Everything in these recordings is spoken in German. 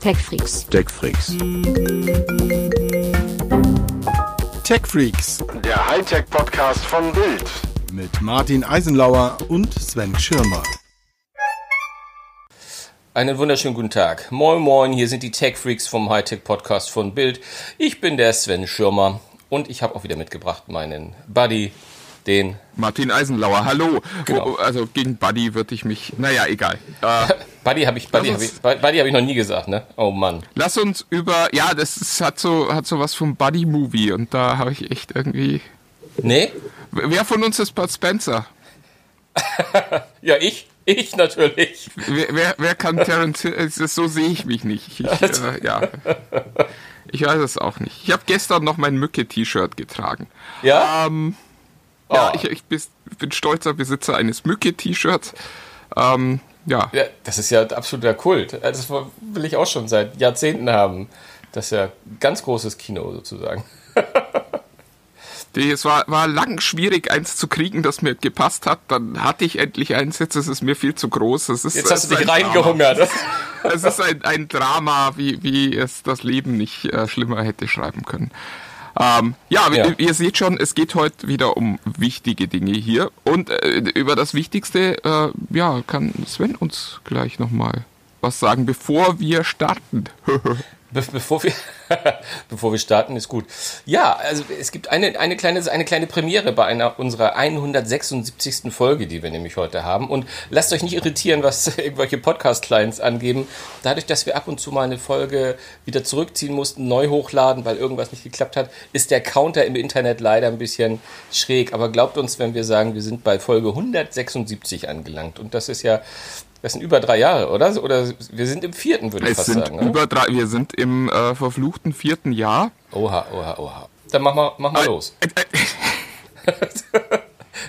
TechFreaks. TechFreaks. TechFreaks Der Hightech-Podcast von Bild. mit Martin Eisenlauer und Sven Schirmer. Einen wunderschönen guten Tag. Moin Moin, hier sind die Tech Freaks vom Hightech Podcast von Bild. Ich bin der Sven Schirmer und ich habe auch wieder mitgebracht meinen Buddy, den. Martin Eisenlauer, hallo. Genau. Oh, also gegen Buddy würde ich mich, naja, egal. Äh, Buddy habe ich, Buddy Lass habe uns- ich, Buddy hab ich noch nie gesagt, ne? Oh Mann. lass uns über, ja, das ist, hat so, hat so was vom Buddy-Movie und da habe ich echt irgendwie, Nee? wer von uns ist Bud Spencer? Ja, ich. Ich natürlich. Wer, wer, wer kann Terence Hill, so sehe ich mich nicht. Ich, äh, ja. Ich weiß es auch nicht. Ich habe gestern noch mein Mücke-T-Shirt getragen. Ja? Ähm, ja, Oh. ich, ich bin stolzer Besitzer eines Mücke-T-Shirts. Ähm, ja, ja, das ist ja absoluter Kult. Das will ich auch schon seit Jahrzehnten haben. Das ist ja ganz großes Kino sozusagen. Es war, war lang schwierig, eins zu kriegen, das mir gepasst hat. Dann hatte ich endlich eins, jetzt ist es mir viel zu groß. Ist, Jetzt hast es du dich ein reingehungert. Es ist ein, ein Drama, wie, wie es das Leben nicht äh, schlimmer hätte schreiben können. Ähm, ja, Ja. Ihr, seht schon, es geht heute wieder um wichtige Dinge hier. Und äh, über das Wichtigste, äh, ja, kann Sven uns gleich nochmal was sagen, bevor wir starten. Be bevor, wir, bevor wir starten, ist gut. Ja, also es gibt eine, eine, kleine, eine kleine Premiere bei einer unserer 176. Folge, die wir nämlich heute haben. Und lasst euch nicht irritieren, was irgendwelche Podcast-Clients angeben. Dadurch, dass wir ab und zu mal eine Folge wieder zurückziehen mussten, neu hochladen, weil irgendwas nicht geklappt hat, ist der Counter im Internet leider ein bisschen schräg. Aber glaubt uns, wenn wir sagen, wir sind bei Folge 176 angelangt. Und das ist ja, das sind über drei Jahre, oder? Oder wir sind im vierten, würde ich Es fast sind sagen. oder? über drei, wir sind im äh, verfluchten vierten Jahr. Oha, oha, oha. Dann mach mal, mach mal los. Äh,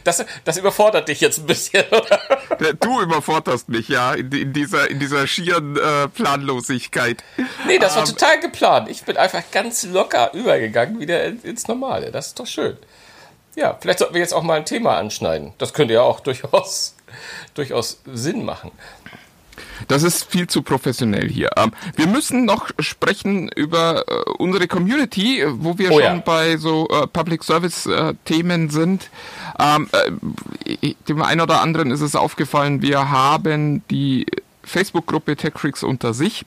Das, das überfordert dich jetzt ein bisschen, oder? äh, Du überforderst mich, ja, in, in dieser, in dieser schieren äh, Planlosigkeit. Nee, das war Ähm, total geplant. Ich bin einfach ganz locker übergegangen, wieder in- ins Normale. Das ist doch schön. Ja, vielleicht sollten wir jetzt auch mal ein Thema anschneiden. Das könnte ja auch durchaus, durchaus Sinn machen. Das ist viel zu professionell hier. Ähm, wir müssen noch sprechen über äh, unsere Community, äh, wo wir Oh schon ja. bei so äh, Public Service Themen sind. Ähm, äh, dem einen oder anderen ist es aufgefallen, wir haben die Facebook-Gruppe TechFreaks unter sich.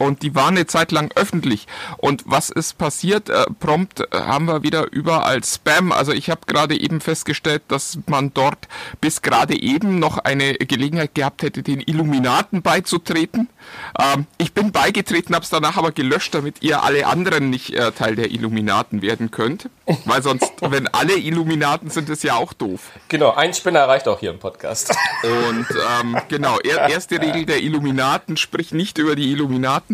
Und die war eine Zeit lang öffentlich. Und was ist passiert? Äh, prompt äh, haben wir wieder überall Spam. Also ich habe gerade eben festgestellt, dass man dort bis gerade eben noch eine Gelegenheit gehabt hätte, den Illuminaten beizutreten. Ähm, ich bin beigetreten, habe es danach aber gelöscht, damit ihr alle anderen nicht äh, Teil der Illuminaten werden könnt. Weil sonst, wenn alle Illuminaten sind, ist ja auch doof. Genau, ein Spinner reicht auch hier im Podcast. Und ähm, genau, er, erste Regel der Illuminaten, sprich nicht über die Illuminaten.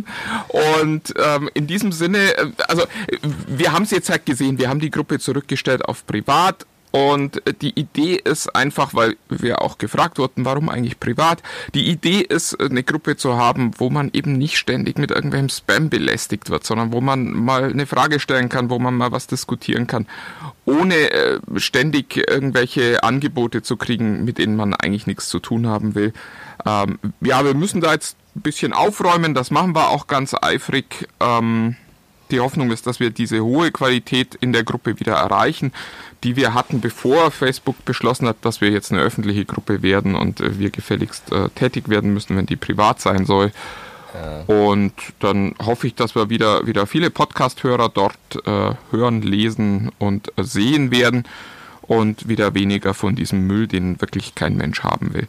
Und ähm, in diesem Sinne, äh, also wir haben es jetzt halt gesehen, wir haben die Gruppe zurückgestellt auf privat. Und äh, die Idee ist einfach, weil wir auch gefragt wurden, warum eigentlich privat. Die Idee ist, äh, eine Gruppe zu haben, wo man eben nicht ständig mit irgendwelchem Spam belästigt wird, sondern wo man mal eine Frage stellen kann, wo man mal was diskutieren kann, ohne ständig irgendwelche Angebote zu kriegen, mit denen man eigentlich nichts zu tun haben will. Ähm, ja, wir müssen da jetzt ein bisschen aufräumen, das machen wir auch ganz eifrig. Ähm, die Hoffnung ist, dass wir diese hohe Qualität in der Gruppe wieder erreichen, die wir hatten, bevor Facebook beschlossen hat, dass wir jetzt eine öffentliche Gruppe werden und äh, wir gefälligst äh, tätig werden müssen, wenn die privat sein soll. Und dann hoffe ich, dass wir wieder, wieder viele Podcast-Hörer dort äh, hören, lesen und äh, sehen werden und wieder weniger von diesem Müll, den wirklich kein Mensch haben will.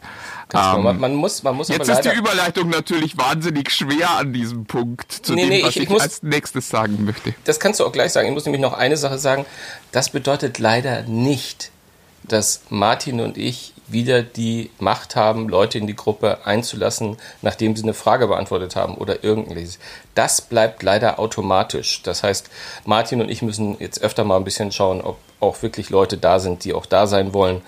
Ähm, man, man muss, man muss Jetzt ist die Überleitung natürlich wahnsinnig schwer an diesem Punkt, zu Nee, dem, nee, was ich- ich, ich muss- als nächstes sagen möchte. das kannst du auch gleich sagen. Ich muss nämlich noch eine Sache sagen. Das bedeutet leider nicht, dass Martin und ich wieder die Macht haben, Leute in die Gruppe einzulassen, nachdem sie eine Frage beantwortet haben oder irgendwas. Das bleibt leider automatisch. Das heißt, Martin und ich müssen jetzt öfter mal ein bisschen schauen, ob auch wirklich Leute da sind, die auch da sein wollen.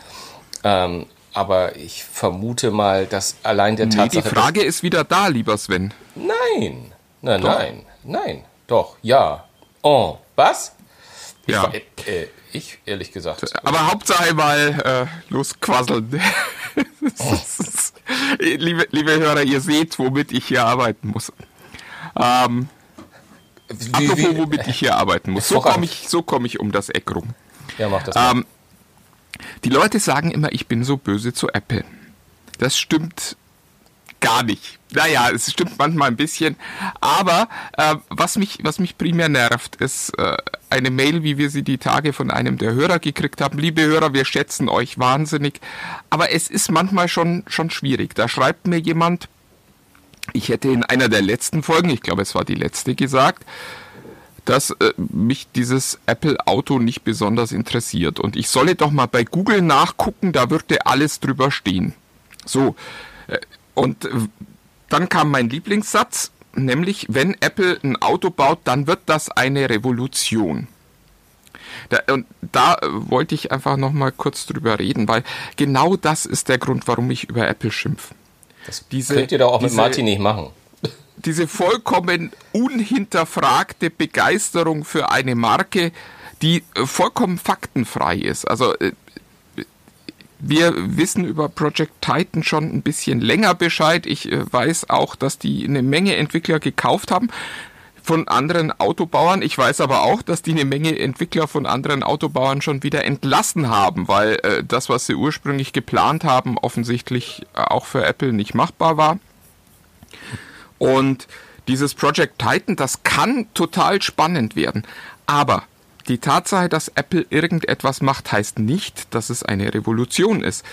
Ähm, aber ich vermute mal, dass allein der Nee, Tatsache... die Frage ist wieder da, lieber Sven. Nein, nein, Doch. nein, nein, doch, ja. Oh, was? Ich, Ja. war- äh, äh, ich ehrlich gesagt. Aber Hauptsache mal äh, losquasseln. liebe, liebe Hörer, ihr seht, womit ich hier arbeiten muss. Ähm, Wie, apropos, womit ich hier arbeiten muss. So komme ich, so komm ich um das Eck rum. Ja, mach das. Ähm, die Leute sagen immer, ich bin so böse zu Apple. Das stimmt gar nicht. Naja, es stimmt manchmal ein bisschen. Aber äh, was, mich, was mich primär nervt, ist äh, eine Mail, wie wir sie die Tage von einem der Hörer gekriegt haben. Liebe Hörer, wir schätzen euch wahnsinnig. Aber es ist manchmal schon, schon schwierig. Da schreibt mir jemand, ich hätte in einer der letzten Folgen, ich glaube es war die letzte, gesagt, dass äh, mich dieses Apple-Auto nicht besonders interessiert. Und ich solle doch mal bei Google nachgucken, da würde alles drüber stehen. So, äh, und äh, dann kam mein Lieblingssatz, nämlich, wenn Apple ein Auto baut, dann wird das eine Revolution. Da, und da äh, wollte ich einfach noch mal kurz drüber reden, weil genau das ist der Grund, warum ich über Apple schimpfe. das diese- könnt ihr doch auch mit diese- Martin nicht machen. Diese vollkommen unhinterfragte Begeisterung für eine Marke, die äh, vollkommen faktenfrei ist. Also äh, wir wissen über Project Titan schon ein bisschen länger Bescheid. Ich äh, weiß auch, dass die eine Menge Entwickler gekauft haben von anderen Autobauern. Ich weiß aber auch, dass die eine Menge Entwickler von anderen Autobauern schon wieder entlassen haben, weil das, was sie ursprünglich geplant haben, offensichtlich auch für Apple nicht machbar war. Und dieses Project Titan, das kann total spannend werden. Aber die Tatsache, dass Apple irgendetwas macht, heißt nicht, dass es eine Revolution ist.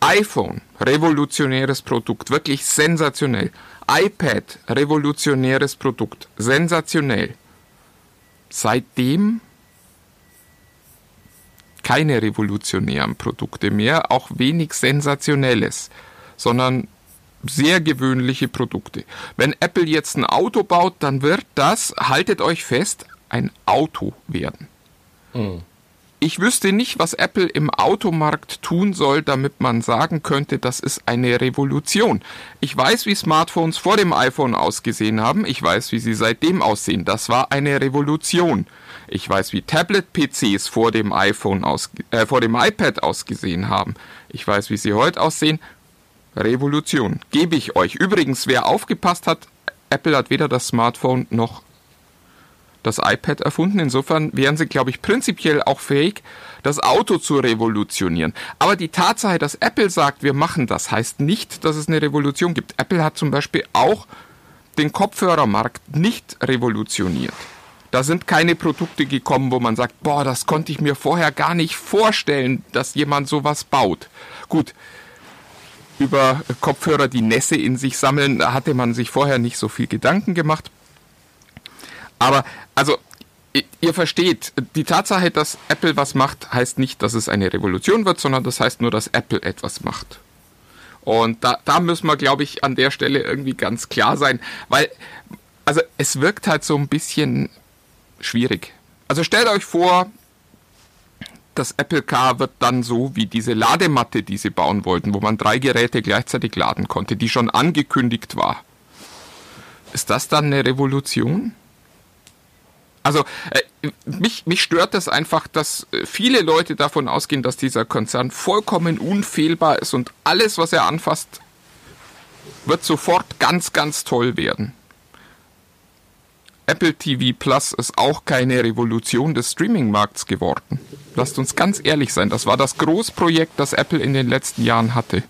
iPhone, revolutionäres Produkt, wirklich sensationell. iPad, revolutionäres Produkt, sensationell. Seitdem keine revolutionären Produkte mehr, auch wenig sensationelles, sondern sehr gewöhnliche Produkte. Wenn Apple jetzt ein Auto baut, dann wird das, haltet euch fest, ein Auto werden. Ich wüsste nicht, was Apple im Automarkt tun soll, damit man sagen könnte, das ist eine Revolution. Ich weiß, wie Smartphones vor dem iPhone ausgesehen haben. Ich weiß, wie sie seitdem aussehen. Das war eine Revolution. Ich weiß, wie Tablet-PCs vor dem iPhone aus, äh, vor dem iPad ausgesehen haben. Ich weiß, wie sie heute aussehen. Revolution. Gebe ich euch. Übrigens, wer aufgepasst hat, Apple hat weder das Smartphone noch das iPad erfunden. Insofern wären sie, glaube ich, prinzipiell auch fähig, das Auto zu revolutionieren. Aber die Tatsache, dass Apple sagt, wir machen das, heißt nicht, dass es eine Revolution gibt. Apple hat zum Beispiel auch den Kopfhörermarkt nicht revolutioniert. Da sind keine Produkte gekommen, wo man sagt, boah, das konnte ich mir vorher gar nicht vorstellen, dass jemand sowas baut. Gut, über Kopfhörer, die Nässe in sich sammeln, da hatte man sich vorher nicht so viel Gedanken gemacht. Aber, also, ihr versteht, die Tatsache, dass Apple was macht, heißt nicht, dass es eine Revolution wird, sondern das heißt nur, dass Apple etwas macht. Und da, da müssen wir, glaube ich, an der Stelle irgendwie ganz klar sein, weil, also es wirkt halt so ein bisschen schwierig. Also stellt euch vor, das Apple Car wird dann so wie diese Ladematte, die sie bauen wollten, wo man drei Geräte gleichzeitig laden konnte, die schon angekündigt war. Ist das dann eine Revolution? Also äh, mich, mich stört das einfach, dass äh, viele Leute davon ausgehen, dass dieser Konzern vollkommen unfehlbar ist und alles, was er anfasst, wird sofort ganz, ganz toll werden. Apple TV Plus ist auch keine Revolution des Streaming-Markts geworden. Lasst uns ganz ehrlich sein, das war das Großprojekt, das Apple in den letzten Jahren hatte.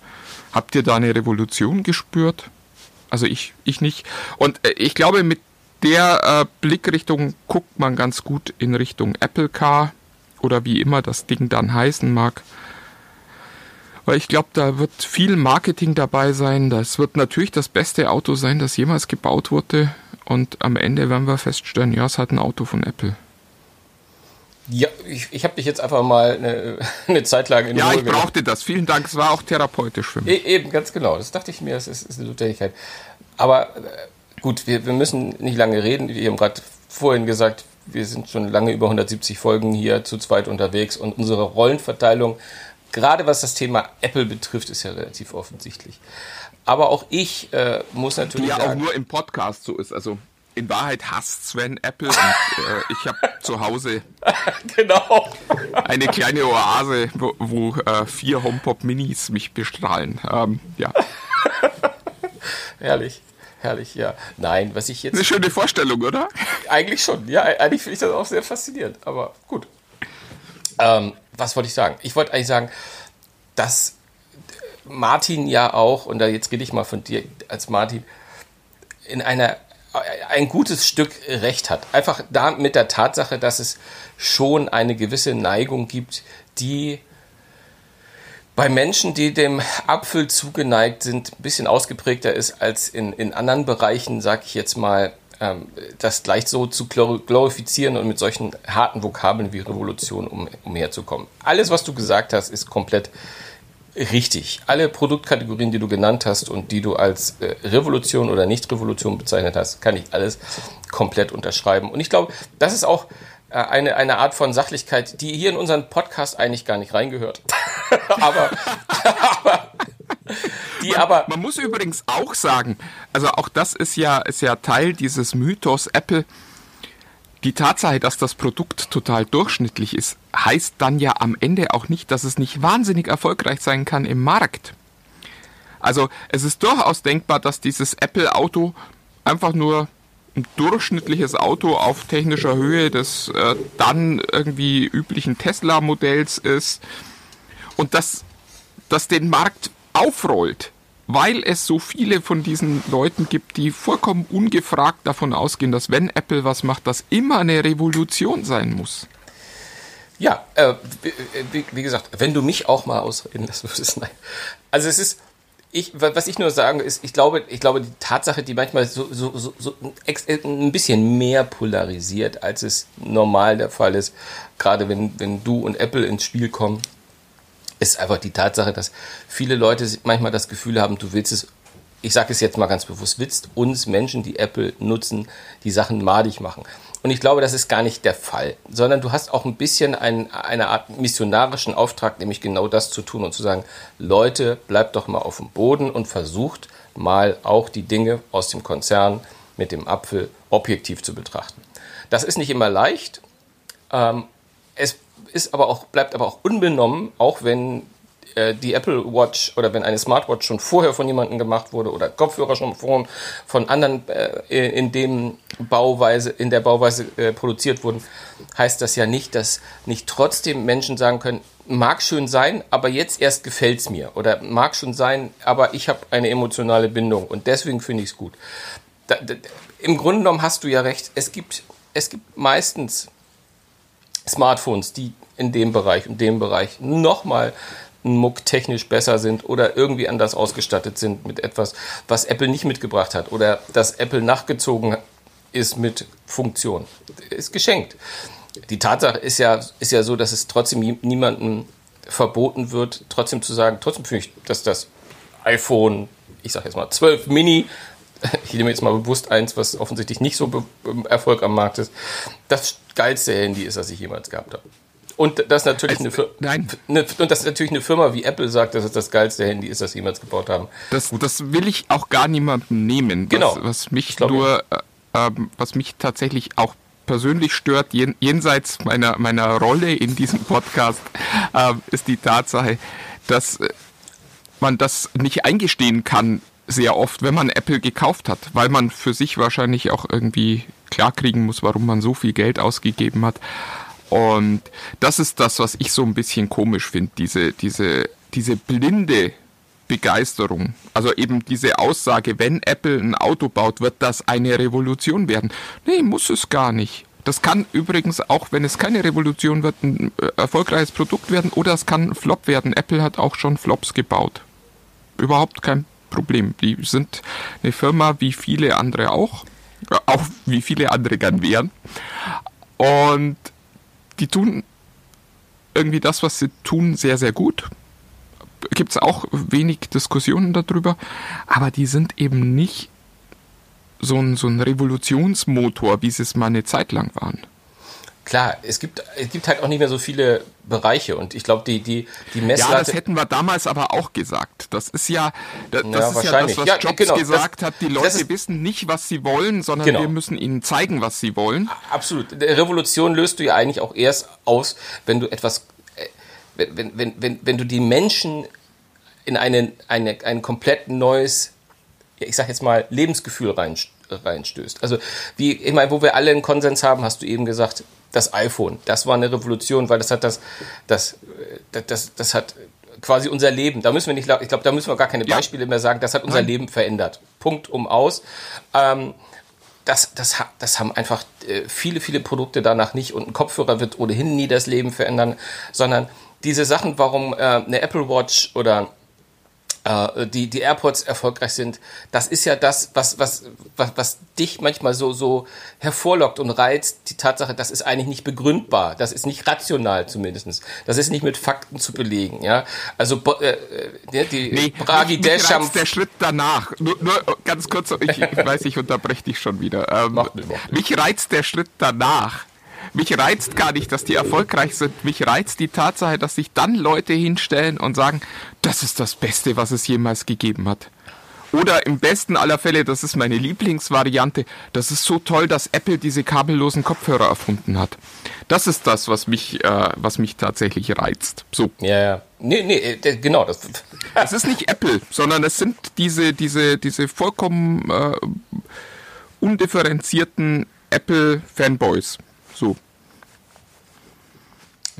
Habt ihr da eine Revolution gespürt? Also ich, ich nicht. Und äh, ich glaube, mit der äh, Blickrichtung guckt man ganz gut in Richtung Apple Car oder wie immer das Ding dann heißen mag. Weil ich glaube, da wird viel Marketing dabei sein. Das wird natürlich das beste Auto sein, das jemals gebaut wurde. Und am Ende werden wir feststellen, ja, es hat ein Auto von Apple. Ja, ich, ich habe dich jetzt einfach mal eine, eine Zeit lang in Ja, Ruhe ich gelassen. brauchte das. Vielen Dank. Es war auch therapeutisch für mich. E eben, ganz genau. Das dachte ich mir, das ist, ist eine Notwendigkeit. Aber äh, gut, wir, wir müssen nicht lange reden. Wir haben gerade vorhin gesagt, wir sind schon lange über 170 Folgen hier zu zweit unterwegs und unsere Rollenverteilung, gerade was das Thema Apple betrifft, ist ja relativ offensichtlich. Aber auch ich äh, muss natürlich Die ja auch sagen, nur im Podcast so ist. Also in Wahrheit hasst Sven Apple und äh, ich habe zu Hause genau. eine kleine Oase, wo, wo äh, vier HomePod Minis mich bestrahlen. Ähm, ja. Herrlich. herrlich, ja. Nein, was ich jetzt. Eine schöne Vorstellung, oder? Eigentlich schon, ja. Eigentlich finde ich das auch sehr faszinierend, aber gut. Ähm, was wollte ich sagen? Ich wollte eigentlich sagen, dass Martin ja auch, und da jetzt rede ich mal von dir als Martin, in einer ein gutes Stück Recht hat. Einfach da mit der Tatsache, dass es schon eine gewisse Neigung gibt, die bei Menschen, die dem Apfel zugeneigt sind, ein bisschen ausgeprägter ist als in, in anderen Bereichen, sag ich jetzt mal, ähm, das gleich so zu glorifizieren und mit solchen harten Vokabeln wie Revolution um, umherzukommen. Alles, was du gesagt hast, ist komplett richtig. Alle Produktkategorien, die du genannt hast und die du als äh, Revolution oder Nicht-Revolution bezeichnet hast, kann ich alles komplett unterschreiben. Und ich glaube, das ist auch äh, eine, eine Art von Sachlichkeit, die hier in unseren Podcast eigentlich gar nicht reingehört. aber, aber die man, aber. Man muss übrigens auch sagen, also auch das ist ja, ist ja Teil dieses Mythos Apple. Die Tatsache, dass das Produkt total durchschnittlich ist, heißt dann ja am Ende auch nicht, dass es nicht wahnsinnig erfolgreich sein kann im Markt. Also es ist durchaus denkbar, dass dieses Apple-Auto einfach nur ein durchschnittliches Auto auf technischer Höhe des äh, dann irgendwie üblichen Tesla-Modells ist und dass das den Markt aufrollt, weil es so viele von diesen Leuten gibt, die vollkommen ungefragt davon ausgehen, dass wenn Apple was macht, das immer eine Revolution sein muss. Ja, äh, wie, wie, gesagt, wenn du mich auch mal ausreden lassen würdest, nein. Also es ist, ich, was ich nur sagen ist, ich glaube, ich glaube, die Tatsache, die manchmal so, so, so, so ein bisschen mehr polarisiert, als es normal der Fall ist, gerade wenn, wenn du und Apple ins Spiel kommen, ist einfach die Tatsache, dass viele Leute manchmal das Gefühl haben, du willst es, ich sage es jetzt mal ganz bewusst, willst uns Menschen, die Apple nutzen, die Sachen madig machen. Und ich glaube, das ist gar nicht der Fall, sondern du hast auch ein bisschen ein, eine Art missionarischen Auftrag, nämlich genau das zu tun und zu sagen, Leute, bleibt doch mal auf dem Boden und versucht mal auch die Dinge aus dem Konzern mit dem Apfel objektiv zu betrachten. Das ist nicht immer leicht. Ähm, ist aber auch, bleibt aber auch unbenommen, auch wenn äh, die Apple Watch oder wenn eine Smartwatch schon vorher von jemandem gemacht wurde oder Kopfhörer schon von, von anderen äh, in dem Bauweise, in der Bauweise äh, produziert wurden, heißt das ja nicht, dass nicht trotzdem Menschen sagen können, mag schön sein, aber jetzt erst gefällt es mir. Oder mag schon sein, aber ich habe eine emotionale Bindung und deswegen finde ich es gut. Da, da, Im Grunde genommen hast du ja recht. Es gibt, es gibt meistens Smartphones, die in dem Bereich und dem Bereich nochmal Muck technisch besser sind oder irgendwie anders ausgestattet sind mit etwas, was Apple nicht mitgebracht hat oder dass Apple nachgezogen ist mit Funktion. Ist geschenkt. Die Tatsache ist ja, ist ja so, dass es trotzdem niemandem verboten wird, trotzdem zu sagen, trotzdem finde ich, dass das iPhone, ich sage jetzt mal 12 Mini, ich nehme jetzt mal bewusst eins, was offensichtlich nicht so Erfolg am Markt ist, das geilste Handy ist, das ich jemals gehabt habe. Und das natürlich eine, Nein. Eine, und das natürlich eine Firma wie Apple sagt, dass es das geilste Handy ist, das sie jemals gebaut haben. Das, das will ich auch gar niemandem nehmen. Genau. Was, was mich nur, äh, ähm, was mich tatsächlich auch persönlich stört, jen, jenseits meiner, meiner Rolle in diesem Podcast, äh, ist die Tatsache, dass äh, man das nicht eingestehen kann, sehr oft, wenn man Apple gekauft hat, weil man für sich wahrscheinlich auch irgendwie klarkriegen muss, warum man so viel Geld ausgegeben hat. Und das ist das, was ich so ein bisschen komisch finde, diese, diese, diese blinde Begeisterung. Also eben diese Aussage, wenn Apple ein Auto baut, wird das eine Revolution werden. Nee, muss es gar nicht. Das kann übrigens auch, wenn es keine Revolution wird, ein äh, erfolgreiches Produkt werden oder es kann ein Flop werden. Apple hat auch schon Flops gebaut. Überhaupt kein Problem. Die sind eine Firma wie viele andere auch. Auch wie viele andere gern wären. Und die tun irgendwie das, was sie tun, sehr, sehr gut. Gibt es auch wenig Diskussionen darüber, aber die sind eben nicht so ein, so ein Revolutionsmotor, wie sie es mal eine Zeit lang waren. Klar, es gibt, es gibt halt auch nicht mehr so viele Bereiche und ich glaube, die, die, die Messlatte... Ja, das hätten wir damals aber auch gesagt. Das ist ja das, ja, ist ja das, was ja, Jobs genau, gesagt das, hat. Die Leute wissen nicht, was sie wollen, sondern genau. wir müssen ihnen zeigen, was sie wollen. Absolut. Revolution löst du ja eigentlich auch erst aus, wenn du etwas, äh, wenn, wenn, wenn, wenn du die Menschen in eine, eine, ein komplett neues ich sag jetzt mal, Lebensgefühl rein, reinstößt. Also, wie, ich meine, wo wir alle einen Konsens haben, hast du eben gesagt, das iPhone, das war eine Revolution, weil das hat das, das, das, das, das hat quasi unser Leben. Da müssen wir nicht, ich glaube, da müssen wir gar keine Beispiele mehr sagen. Das hat unser Leben verändert. Punkt um aus. Ähm, das, das, das haben einfach äh, viele, viele Produkte danach nicht. Und ein Kopfhörer wird ohnehin nie das Leben verändern, sondern diese Sachen, warum äh, eine Apple Watch oder äh, die, die AirPods erfolgreich sind, das ist ja das, was, was, was, was dich manchmal so, so hervorlockt und reizt. Die Tatsache, das ist eigentlich nicht begründbar. Das ist nicht rational zumindest. Das ist nicht mit Fakten zu belegen. Ja? Also äh, äh die nee, Bragi mich reizt der Schritt danach. Nur, nur ganz kurz, ich, ich weiß, ich unterbreche dich schon wieder. Ähm, mich reizt der Schritt danach mich reizt gar nicht, dass die erfolgreich sind. Mich reizt die Tatsache, dass sich dann Leute hinstellen und sagen, das ist das Beste, was es jemals gegeben hat. Oder im besten aller Fälle, das ist meine Lieblingsvariante, das ist so toll, dass Apple diese kabellosen Kopfhörer erfunden hat. Das ist das, was mich, äh, was mich tatsächlich reizt. So. Ja, ja. Nee, nee, äh, genau. Das. es ist nicht Apple, sondern es sind diese, diese, diese vollkommen äh, undifferenzierten Apple-Fanboys. So.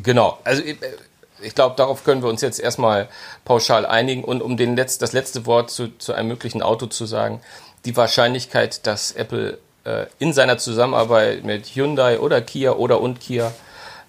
Genau. Also ich, ich glaube, darauf können wir uns jetzt erstmal pauschal einigen. Und um den Letz-, das letzte Wort zu, zu einem möglichen Auto zu sagen, die Wahrscheinlichkeit, dass Apple äh, in seiner Zusammenarbeit mit Hyundai oder Kia oder und Kia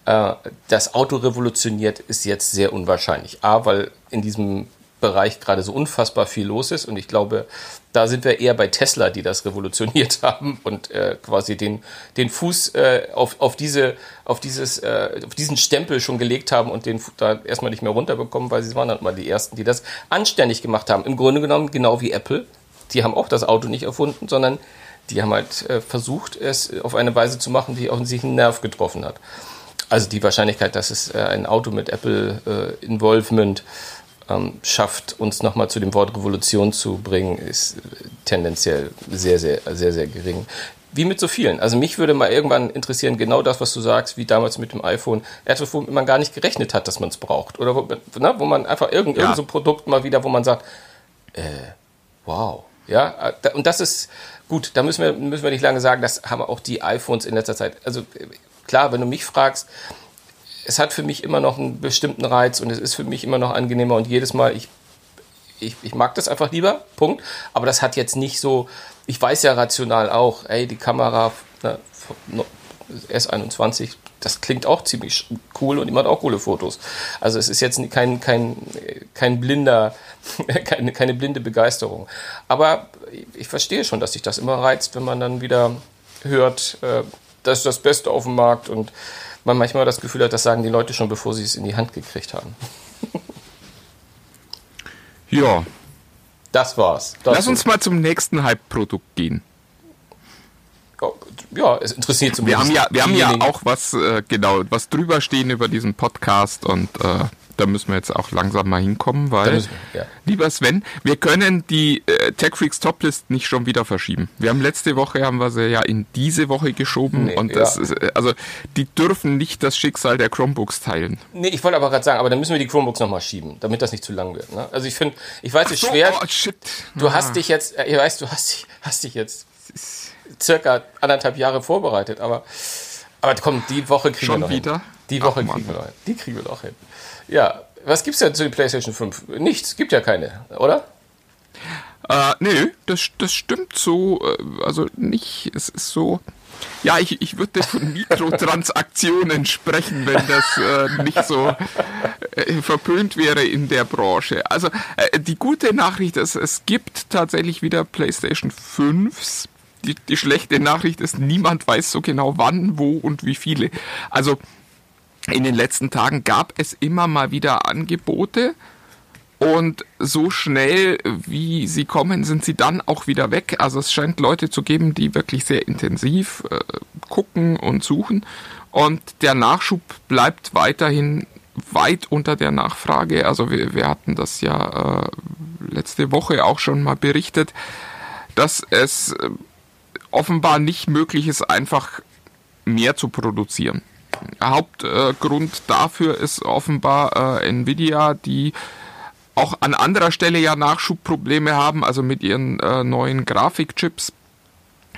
äh, das Auto revolutioniert, ist jetzt sehr unwahrscheinlich. A, weil in diesem Bereich gerade so unfassbar viel los ist. Und ich glaube, da sind wir eher bei Tesla, die das revolutioniert haben und äh, quasi den, den Fuß äh, auf, auf, diese, auf, dieses, äh, auf diesen Stempel schon gelegt haben und den da erstmal nicht mehr runterbekommen, weil sie waren dann mal die Ersten, die das anständig gemacht haben. Im Grunde genommen genau wie Apple. Die haben auch das Auto nicht erfunden, sondern die haben halt äh, versucht, es auf eine Weise zu machen, die sich einen Nerv getroffen hat. Also die Wahrscheinlichkeit, dass es äh, ein Auto mit Apple äh, ähm, schafft, uns nochmal zu dem Wort Revolution zu bringen, ist tendenziell sehr, sehr, sehr, sehr gering. Wie mit so vielen. Also mich würde mal irgendwann interessieren, genau das, was du sagst, wie damals mit dem iPhone. Etwas, wo man gar nicht gerechnet hat, dass man es braucht. Oder wo, ne, wo man einfach irgend, ja. irgend so ein Produkt mal wieder, wo man sagt, äh, wow. Ja, äh, und das ist gut, da müssen wir, müssen wir nicht lange sagen, das haben auch die iPhones in letzter Zeit. Also klar, wenn du mich fragst, es hat für mich immer noch einen bestimmten Reiz und es ist für mich immer noch angenehmer und jedes Mal, ich, ich, ich mag das einfach lieber, Punkt. Aber das hat jetzt nicht so, ich weiß ja rational auch, ey, die Kamera ne, S21, das klingt auch ziemlich cool und die macht auch coole Fotos. Also es ist jetzt kein, kein, kein blinder, keine, keine blinde Begeisterung. Aber ich verstehe schon, dass sich das immer reizt, wenn man dann wieder hört, äh, das ist das Beste auf dem Markt und man manchmal das Gefühl hat, das sagen die Leute schon, bevor sie es in die Hand gekriegt haben. ja. Das war's. Das Lass uns mal zum nächsten Hype-Produkt gehen. Ja, es interessiert zumindest. Wir haben ja, wir haben ja auch was, äh, genau, was drüber stehen über diesen Podcast und äh, da müssen wir jetzt auch langsam mal hinkommen, weil, wir, ja. lieber Sven, wir können die äh, Tech Freaks Toplist nicht schon wieder verschieben. Wir haben letzte Woche, haben wir sie ja in diese Woche geschoben nee, und das ja. ist, äh, also die dürfen nicht das Schicksal der Chromebooks teilen. Nee, ich wollte aber gerade sagen, aber dann müssen wir die Chromebooks nochmal schieben, damit das nicht zu lang wird. Ne? Also ich finde, ich weiß, es ist so, schwer. Oh, shit. Du ah. hast dich jetzt, äh, ich weiß, du hast dich, hast dich jetzt circa anderthalb Jahre vorbereitet, aber, aber komm, die Woche kriegen schon wir noch wieder? hin. Die Woche Ach, kriegen wir noch hin. Die kriegen wir noch hin. Ja, was gibt's denn zu der PlayStation 5? Nichts, gibt ja keine, oder? Äh, nee, das, das stimmt so. Äh, also nicht, es ist so. Ja, ich, ich würde von Mikrotransaktionen sprechen, wenn das äh, nicht so äh, verpönt wäre in der Branche. Also äh, die gute Nachricht ist, es gibt tatsächlich wieder PlayStation 5s. Die, die schlechte Nachricht ist, niemand weiß so genau wann, wo und wie viele. Also in den letzten Tagen gab es immer mal wieder Angebote und so schnell wie sie kommen, sind sie dann auch wieder weg. Also es scheint Leute zu geben, die wirklich sehr intensiv äh, gucken und suchen und der Nachschub bleibt weiterhin weit unter der Nachfrage. Also wir, wir hatten das ja äh, letzte Woche auch schon mal berichtet, dass es äh, offenbar nicht möglich ist, einfach mehr zu produzieren. Hauptgrund dafür ist offenbar äh, Nvidia, die auch an anderer Stelle ja Nachschubprobleme haben, also mit ihren äh, neuen Grafikchips.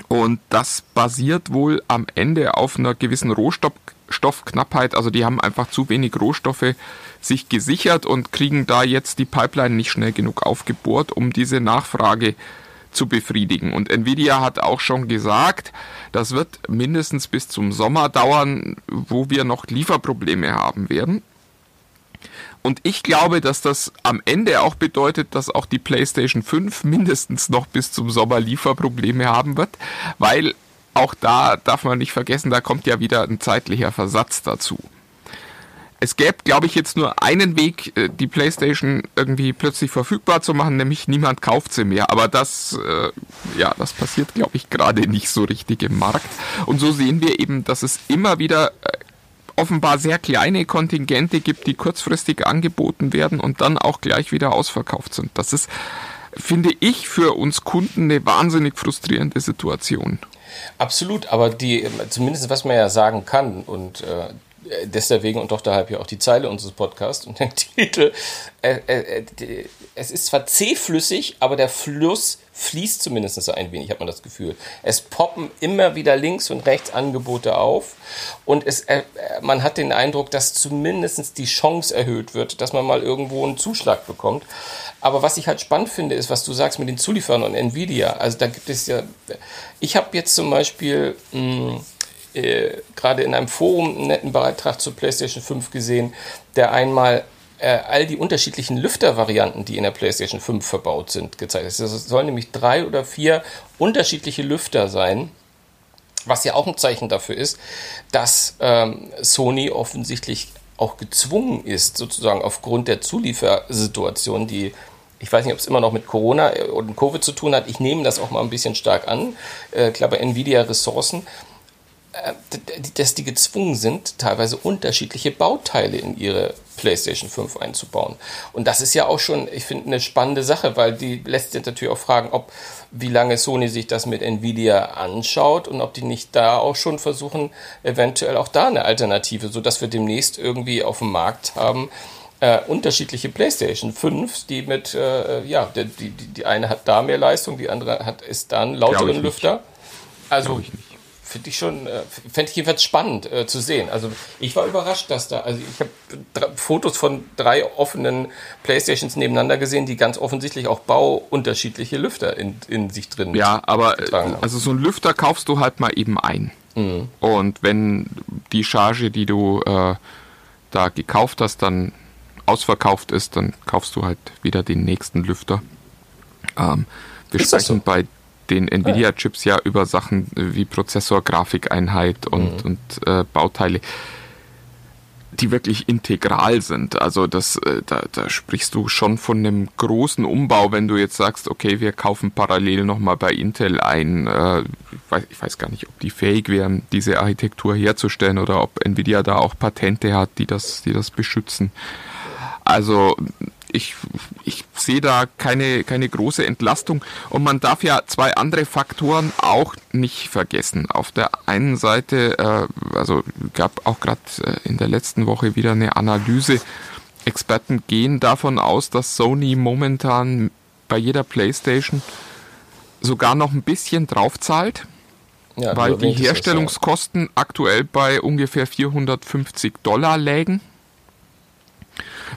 Und das basiert wohl am Ende auf einer gewissen Rohstoffknappheit. Also die haben einfach zu wenig Rohstoffe sich gesichert und kriegen da jetzt die Pipeline nicht schnell genug aufgebohrt, um diese Nachfrage zu befriedigen. Und Nvidia hat auch schon gesagt, das wird mindestens bis zum Sommer dauern, wo wir noch Lieferprobleme haben werden. Und ich glaube, dass das am Ende auch bedeutet, dass auch die PlayStation 5 mindestens noch bis zum Sommer Lieferprobleme haben wird, weil auch da darf man nicht vergessen, da kommt ja wieder ein zeitlicher Versatz dazu. Es gäbe, glaube ich, jetzt nur einen Weg, äh, die PlayStation irgendwie plötzlich verfügbar zu machen, nämlich niemand kauft sie mehr. Aber das, äh, ja, das passiert, glaube ich, gerade nicht so richtig im Markt. Und so sehen wir eben, dass es immer wieder äh, offenbar sehr kleine Kontingente gibt, die kurzfristig angeboten werden und dann auch gleich wieder ausverkauft sind. Das ist, finde ich, für uns Kunden eine wahnsinnig frustrierende Situation. Absolut, aber die, zumindest was man ja sagen kann, und äh, deswegen und doch dahalb ja auch die Zeile unseres Podcasts und der Titel. Äh, äh, äh, es ist zwar zähflüssig, aber der Fluss fließt zumindest ein wenig, hat man das Gefühl. Es poppen immer wieder links und rechts Angebote auf und es, man hat den Eindruck, dass zumindest die Chance erhöht wird, dass man mal irgendwo einen Zuschlag bekommt. Aber was ich halt spannend finde, ist, was du sagst mit den Zulieferern und Nvidia. Also da gibt es ja, ich habe jetzt zum Beispiel mh, hm, äh, gerade in einem Forum einen netten Beitrag zur PlayStation 5 gesehen, der einmal äh, all die unterschiedlichen Lüftervarianten, die in der PlayStation 5 verbaut sind, gezeigt hat. Es sollen nämlich drei oder vier unterschiedliche Lüfter sein, was ja auch ein Zeichen dafür ist, dass ähm, Sony offensichtlich auch gezwungen ist, sozusagen aufgrund der Zuliefersituation, die ich weiß nicht, ob es immer noch mit Corona und Covid zu tun hat. Ich nehme das auch mal ein bisschen stark an. Äh, ich glaube, Nvidia Ressourcen, äh, dass die gezwungen sind, teilweise unterschiedliche Bauteile in ihre PlayStation 5 einzubauen. Und das ist ja auch schon, ich finde, eine spannende Sache, weil die lässt sich natürlich auch fragen, ob wie lange Sony sich das mit Nvidia anschaut und ob die nicht da auch schon versuchen, eventuell auch da eine Alternative, sodass wir demnächst irgendwie auf dem Markt haben, äh, unterschiedliche PlayStation 5, die mit, äh, ja, die, die, die eine hat da mehr Leistung, die andere hat ist dann lauteren Lüfter. Also finde ich schon, äh, fände ich jedenfalls spannend äh, zu sehen. Also ich war überrascht, dass da, also ich habe Fotos von drei offenen Playstations nebeneinander gesehen, die ganz offensichtlich auch bauunterschiedliche Lüfter in, in sich drin Ja, aber also so ein Lüfter kaufst du halt mal eben ein. Mhm. Und wenn die Charge, die du äh, da gekauft hast, dann ausverkauft ist, dann kaufst du halt wieder den nächsten Lüfter. Ähm, wir ist sprechen so? bei den Nvidia-Chips ja über Sachen wie Prozessor, Grafikeinheit und, mhm. und äh, Bauteile, die wirklich integral sind. Also das, äh, da, da sprichst du schon von einem großen Umbau, wenn du jetzt sagst, okay, wir kaufen parallel nochmal bei Intel ein. Äh, ich, weiß, ich weiß gar nicht, ob die fähig wären, diese Architektur herzustellen oder ob Nvidia da auch Patente hat, die das, die das beschützen. Also ich, ich sehe da keine, keine große Entlastung. Und man darf ja zwei andere Faktoren auch nicht vergessen. Auf der einen Seite, äh, also gab auch gerade äh, in der letzten Woche wieder eine Analyse. Experten gehen davon aus, dass Sony momentan bei jeder PlayStation sogar noch ein bisschen draufzahlt. Ja, weil die Herstellungskosten aktuell bei ungefähr 450 Dollar lägen.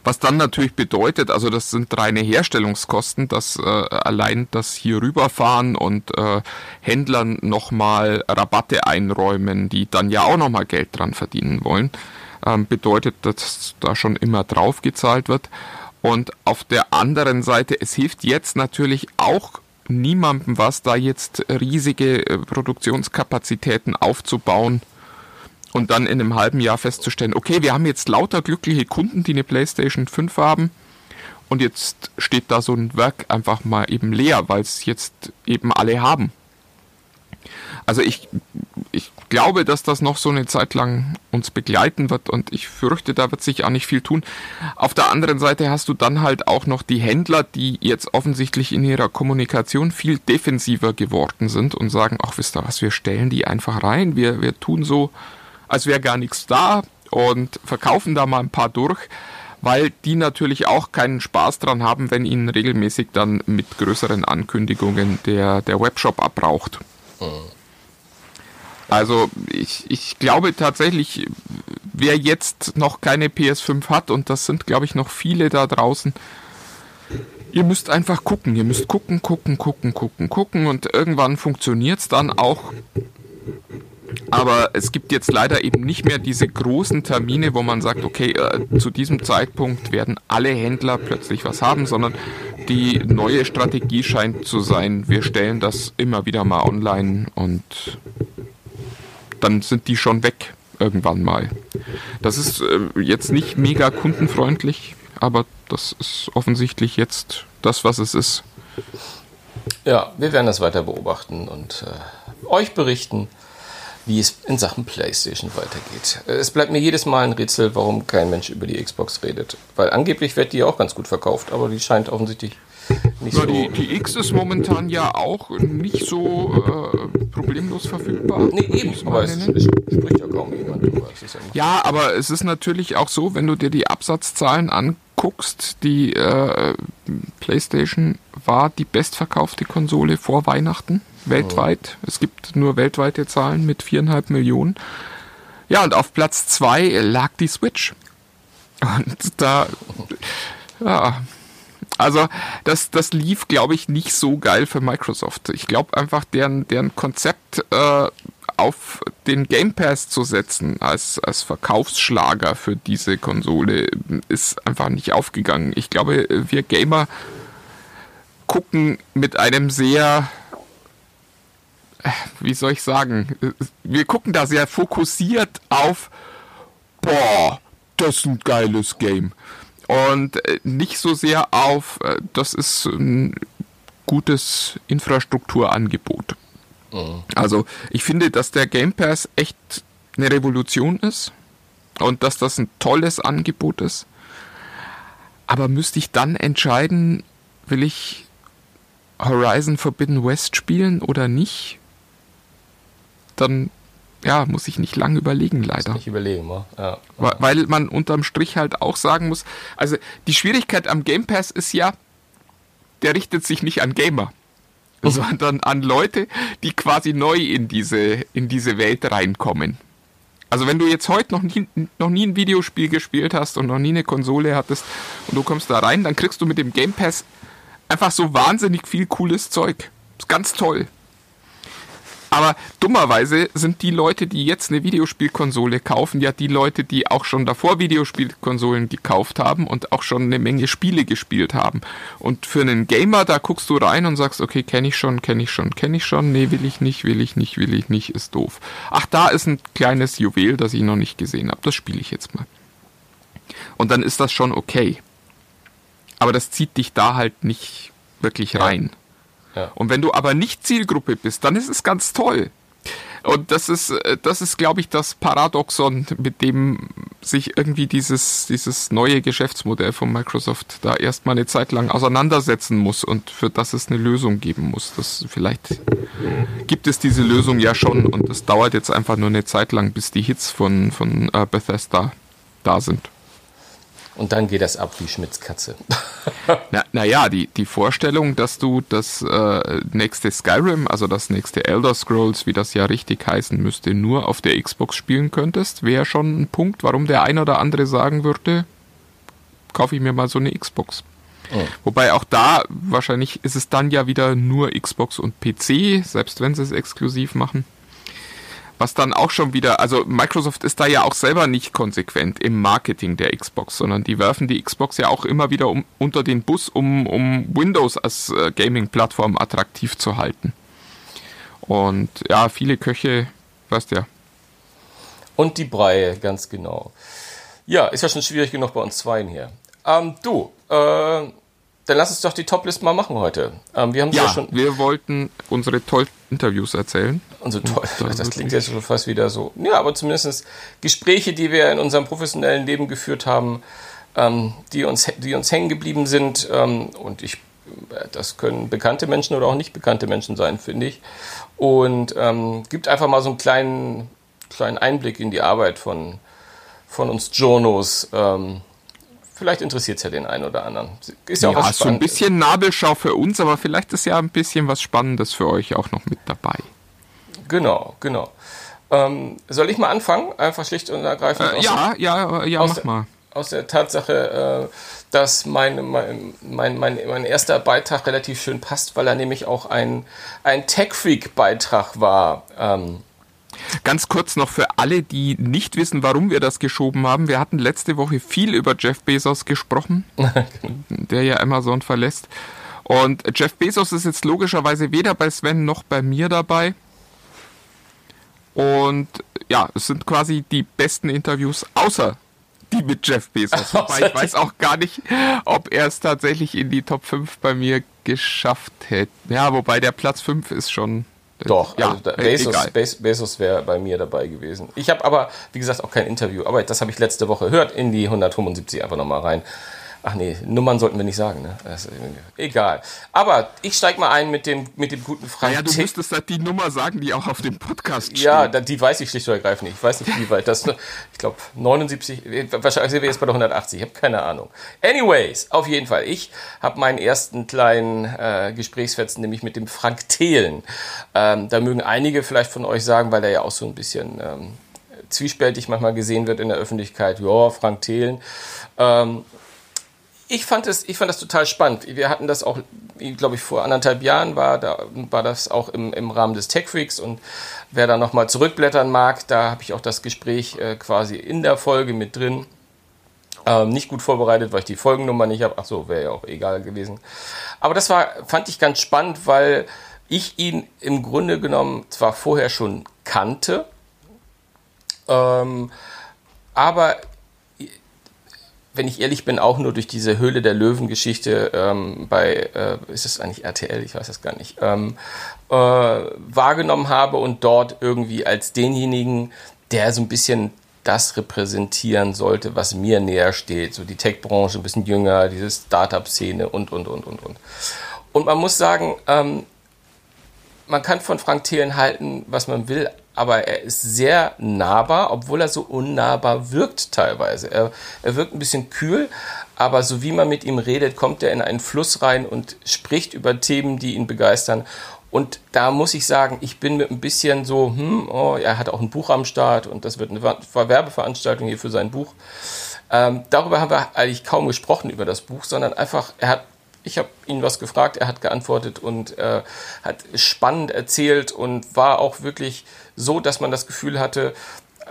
Was dann natürlich bedeutet, also das sind reine Herstellungskosten, dass äh, allein das hier rüberfahren und äh, Händlern nochmal Rabatte einräumen, die dann ja auch nochmal Geld dran verdienen wollen, ähm, bedeutet, dass da schon immer drauf gezahlt wird. Und auf der anderen Seite, es hilft jetzt natürlich auch niemandem was, da jetzt riesige äh, Produktionskapazitäten aufzubauen und dann in einem halben Jahr festzustellen, okay, wir haben jetzt lauter glückliche Kunden, die eine PlayStation 5 haben und jetzt steht da so ein Werk einfach mal eben leer, weil es jetzt eben alle haben. Also ich, ich glaube, dass das noch so eine Zeit lang uns begleiten wird und ich fürchte, da wird sich auch nicht viel tun. Auf der anderen Seite hast du dann halt auch noch die Händler, die jetzt offensichtlich in ihrer Kommunikation viel defensiver geworden sind und sagen, ach wisst ihr was, wir stellen die einfach rein, wir, wir tun so, als wäre gar nichts da und verkaufen da mal ein paar durch, weil die natürlich auch keinen Spaß dran haben, wenn ihnen regelmäßig dann mit größeren Ankündigungen der, der Webshop abbraucht. Also ich, ich glaube tatsächlich, wer jetzt noch keine PS5 hat, und das sind, glaube ich, noch viele da draußen, ihr müsst einfach gucken. Ihr müsst gucken, gucken, gucken, gucken, gucken und irgendwann funktioniert es dann auch. Aber es gibt jetzt leider eben nicht mehr diese großen Termine, wo man sagt, okay, äh, zu diesem Zeitpunkt werden alle Händler plötzlich was haben, sondern die neue Strategie scheint zu sein, wir stellen das immer wieder mal online und dann sind die schon weg irgendwann mal. Das ist äh, jetzt nicht mega kundenfreundlich, aber das ist offensichtlich jetzt das, was es ist. Ja, wir werden das weiter beobachten und äh, euch berichten, wie es in Sachen PlayStation weitergeht. Es bleibt mir jedes Mal ein Rätsel, warum kein Mensch über die Xbox redet. Weil angeblich wird die auch ganz gut verkauft, aber die scheint offensichtlich nicht Na, so. die, die X ist momentan ja auch nicht so äh, problemlos verfügbar. Nee, eben, aber es, es spricht ja kaum jemand drüber. Ja Ja, aber es ist natürlich auch so, wenn du dir die Absatzzahlen anguckst, die äh, PlayStation war die bestverkaufte Konsole vor Weihnachten weltweit. Es gibt nur weltweite Zahlen mit viereinhalb Millionen. Ja, und auf Platz zwei lag die Switch. Und da, ja, also das, das lief, glaube ich, nicht so geil für Microsoft. Ich glaube einfach, deren, deren Konzept äh, auf den Game Pass zu setzen als, als Verkaufsschlager für diese Konsole ist einfach nicht aufgegangen. Ich glaube, wir Gamer gucken mit einem sehr, wie soll ich sagen, wir gucken da sehr fokussiert auf, boah, das ist ein geiles Game. Und äh, nicht so sehr auf, äh, das ist ein gutes Infrastrukturangebot. Also ich finde, dass der Game Pass echt eine Revolution ist und dass das ein tolles Angebot ist. Aber müsste ich dann entscheiden, will ich Horizon Forbidden West spielen oder nicht? Dann ja, muss ich nicht lange überlegen, leider. nicht überlegen, wa? Ja. Wa- Weil man unterm Strich halt auch sagen muss, also die Schwierigkeit am Game Pass ist ja, der richtet sich nicht an Gamer, sondern an Leute, die quasi neu in diese, in diese Welt reinkommen. Also wenn du jetzt heute noch nie, noch nie ein Videospiel gespielt hast und noch nie eine Konsole hattest und du kommst da rein, dann kriegst du mit dem Game Pass einfach so wahnsinnig viel cooles Zeug. Ist ganz toll. Aber dummerweise sind die Leute, die jetzt eine Videospielkonsole kaufen, ja die Leute, die auch schon davor Videospielkonsolen gekauft haben und auch schon eine Menge Spiele gespielt haben. Und für einen Gamer, da guckst du rein und sagst, okay, kenne ich schon, kenne ich schon, kenne ich schon, nee, will ich nicht, will ich nicht, will ich nicht, ist doof. Ach, da ist ein kleines Juwel, das ich noch nicht gesehen habe, das spiele ich jetzt mal. Und dann ist das schon okay. Aber das zieht dich da halt nicht wirklich rein. Ja. Und wenn du aber nicht Zielgruppe bist, dann ist es ganz toll. Und das ist, äh, das ist, glaube ich, das Paradoxon, mit dem sich irgendwie dieses, dieses neue Geschäftsmodell von Microsoft da erstmal eine Zeit lang auseinandersetzen muss und für das es eine Lösung geben muss. Das vielleicht gibt es diese Lösung ja schon und es dauert jetzt einfach nur eine Zeit lang, bis die Hits von, von äh, Bethesda da sind. Und dann geht das ab wie Schmitz Katze. Na, naja, die, die Vorstellung, dass du das äh, nächste Skyrim, also das nächste Elder Scrolls, wie das ja richtig heißen müsste, nur auf der Xbox spielen könntest, wäre schon ein Punkt, warum der ein oder andere sagen würde, kaufe ich mir mal so eine Xbox. Wobei auch da wahrscheinlich ist es dann ja wieder nur Xbox und PC, selbst wenn sie es exklusiv machen. Was dann auch schon wieder, also Microsoft ist da ja auch selber nicht konsequent im Marketing der Xbox, sondern die werfen die Xbox ja auch immer wieder um, unter den Bus, um, um Windows als äh, Gaming-Plattform attraktiv zu halten. Und ja, viele Köche, weißt ja. Und die Breie, ganz genau. Ja, ist ja schon schwierig genug bei uns Zweien hier. Ähm, du, äh, dann lass uns doch die Toplist mal machen heute. Ähm, wir haben ja, Ja, schon. wir wollten unsere tollen Interviews erzählen. Also toll, da das klingt jetzt schon fast wieder so. Ja, aber zumindest Gespräche, die wir in unserem professionellen Leben geführt haben, ähm, die, uns, die uns hängen geblieben sind. Ähm, und ich, äh, das können bekannte Menschen oder auch nicht bekannte Menschen sein, finde ich. Und ähm, gibt einfach mal so einen kleinen, kleinen Einblick in die Arbeit von, von uns Journos. Ähm, Vielleicht interessiert es ja den einen oder anderen. Ist ja, Ja, auch was so ein bisschen Nabelschau für uns, aber vielleicht ist ja ein bisschen was Spannendes für euch auch noch mit dabei. Genau, genau. Ähm, soll ich mal anfangen? Einfach schlicht und ergreifend. Äh, ja, ja, ja, aus mach der- mal. aus der Tatsache, äh, dass mein, mein, mein, mein, mein erster Beitrag relativ schön passt, weil er nämlich auch ein, ein Tech-Freak-Beitrag war. Ähm, Ganz kurz noch für alle, die nicht wissen, warum wir das geschoben haben. Wir hatten letzte Woche viel über Jeff Bezos gesprochen, der ja Amazon verlässt. Und Jeff Bezos ist jetzt logischerweise weder bei Sven noch bei mir dabei. Und ja, es sind quasi die besten Interviews außer die mit Jeff Bezos. Wobei ich weiß auch gar nicht, ob er es tatsächlich in die Top 5 bei mir geschafft hätte. Ja, wobei der Platz 5 ist schon. doch, ja, also da, äh, Bezos. Bez, Bezos wäre bei mir dabei gewesen. Ich habe aber, wie gesagt, auch kein Interview. Aber das habe ich letzte Woche. Hört in die 175 einfach nochmal rein. Ach nee, Nummern sollten wir nicht sagen, ne? Ist egal. Aber ich steig mal ein mit dem, mit dem guten Frank Ja, du Tick. müsstest halt die Nummer sagen, die auch auf dem Podcast steht. Ja, die weiß ich schlicht und ergreifend nicht. Ich weiß nicht, wie weit das. Ich glaube, 79, äh, wahrscheinlich sind wir jetzt bei der 180. Ich habe keine Ahnung. Anyways, auf jeden Fall. Ich habe meinen ersten kleinen äh, Gesprächsfetzen, nämlich mit dem Frank Thelen. Ähm, da mögen einige vielleicht von euch sagen, weil er ja auch so ein bisschen ähm, zwiespältig manchmal gesehen wird in der Öffentlichkeit. Ja, Frank Thelen. Ähm, ich fand es, ich fand das total spannend. Wir hatten das auch, glaube ich, vor anderthalb Jahren war, da war das auch im, im Rahmen des Tech Freaks und wer da nochmal zurückblättern mag, da habe ich auch das Gespräch äh, quasi in der Folge mit drin. Ähm, nicht gut vorbereitet, weil ich die Folgennummer nicht habe. Ach so, wäre ja auch egal gewesen. Aber das war, fand ich ganz spannend, weil ich ihn im Grunde genommen zwar vorher schon kannte, ähm, aber wenn ich ehrlich bin, auch nur durch diese Höhle der Löwen-Geschichte ähm, bei, äh, ist es eigentlich RTL, ich weiß das gar nicht, ähm, äh, wahrgenommen habe und dort irgendwie als denjenigen, der so ein bisschen das repräsentieren sollte, was mir näher steht. So die Tech-Branche, ein bisschen jünger, diese Startup-Szene und, und, und, und, und. Und man muss sagen, ähm, man kann von Frank Thelen halten, was man will, aber er ist sehr nahbar, obwohl er so unnahbar wirkt teilweise. Er, er wirkt ein bisschen kühl, aber so wie man mit ihm redet, kommt er in einen Fluss rein und spricht über Themen, die ihn begeistern. Und da muss ich sagen, ich bin mit ein bisschen so, hm, oh, er hat auch ein Buch am Start und das wird eine Ver- Werbeveranstaltung hier für sein Buch. Ähm, darüber haben wir eigentlich kaum gesprochen über das Buch, sondern einfach, er hat, ich habe ihn was gefragt, er hat geantwortet und äh, hat spannend erzählt und war auch wirklich so, dass man das Gefühl hatte,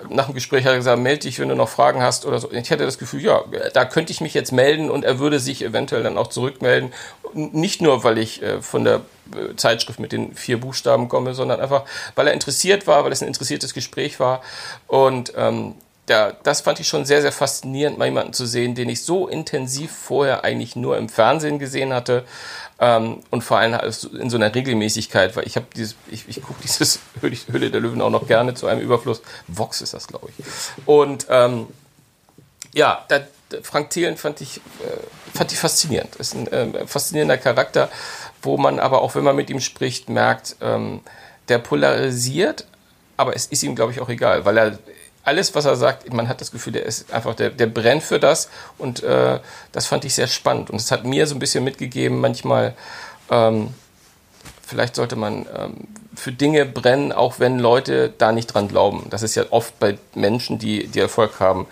nach dem Gespräch hat er gesagt, melde dich, wenn du noch Fragen hast oder so. Ich hatte das Gefühl, ja, da könnte ich mich jetzt melden und er würde sich eventuell dann auch zurückmelden. Nicht nur, weil ich äh, von der äh, Zeitschrift mit den vier Buchstaben komme, sondern einfach, weil er interessiert war, weil es ein interessiertes Gespräch war. Und ähm, da, das fand ich schon sehr, sehr faszinierend, mal jemanden zu sehen, den ich so intensiv vorher eigentlich nur im Fernsehen gesehen hatte. Ähm, und vor allem also in so einer Regelmäßigkeit, weil ich habe dieses, ich, ich gucke dieses Höhle der Löwen auch noch gerne zu einem Überfluss. Vox ist das, glaube ich. Und ähm, ja, da, Frank Thelen fand ich, äh, fand ich faszinierend. Ist ein äh, faszinierender Charakter, wo man aber auch, wenn man mit ihm spricht, merkt, ähm, der polarisiert, aber es ist ihm, glaube ich, auch egal, weil er alles, was er sagt, man hat das Gefühl, der ist einfach, der, der brennt für das und äh, das fand ich sehr spannend und es hat mir so ein bisschen mitgegeben, manchmal, ähm, vielleicht sollte man ähm, für Dinge brennen, auch wenn Leute da nicht dran glauben. Das ist ja oft bei Menschen, die, die Erfolg haben,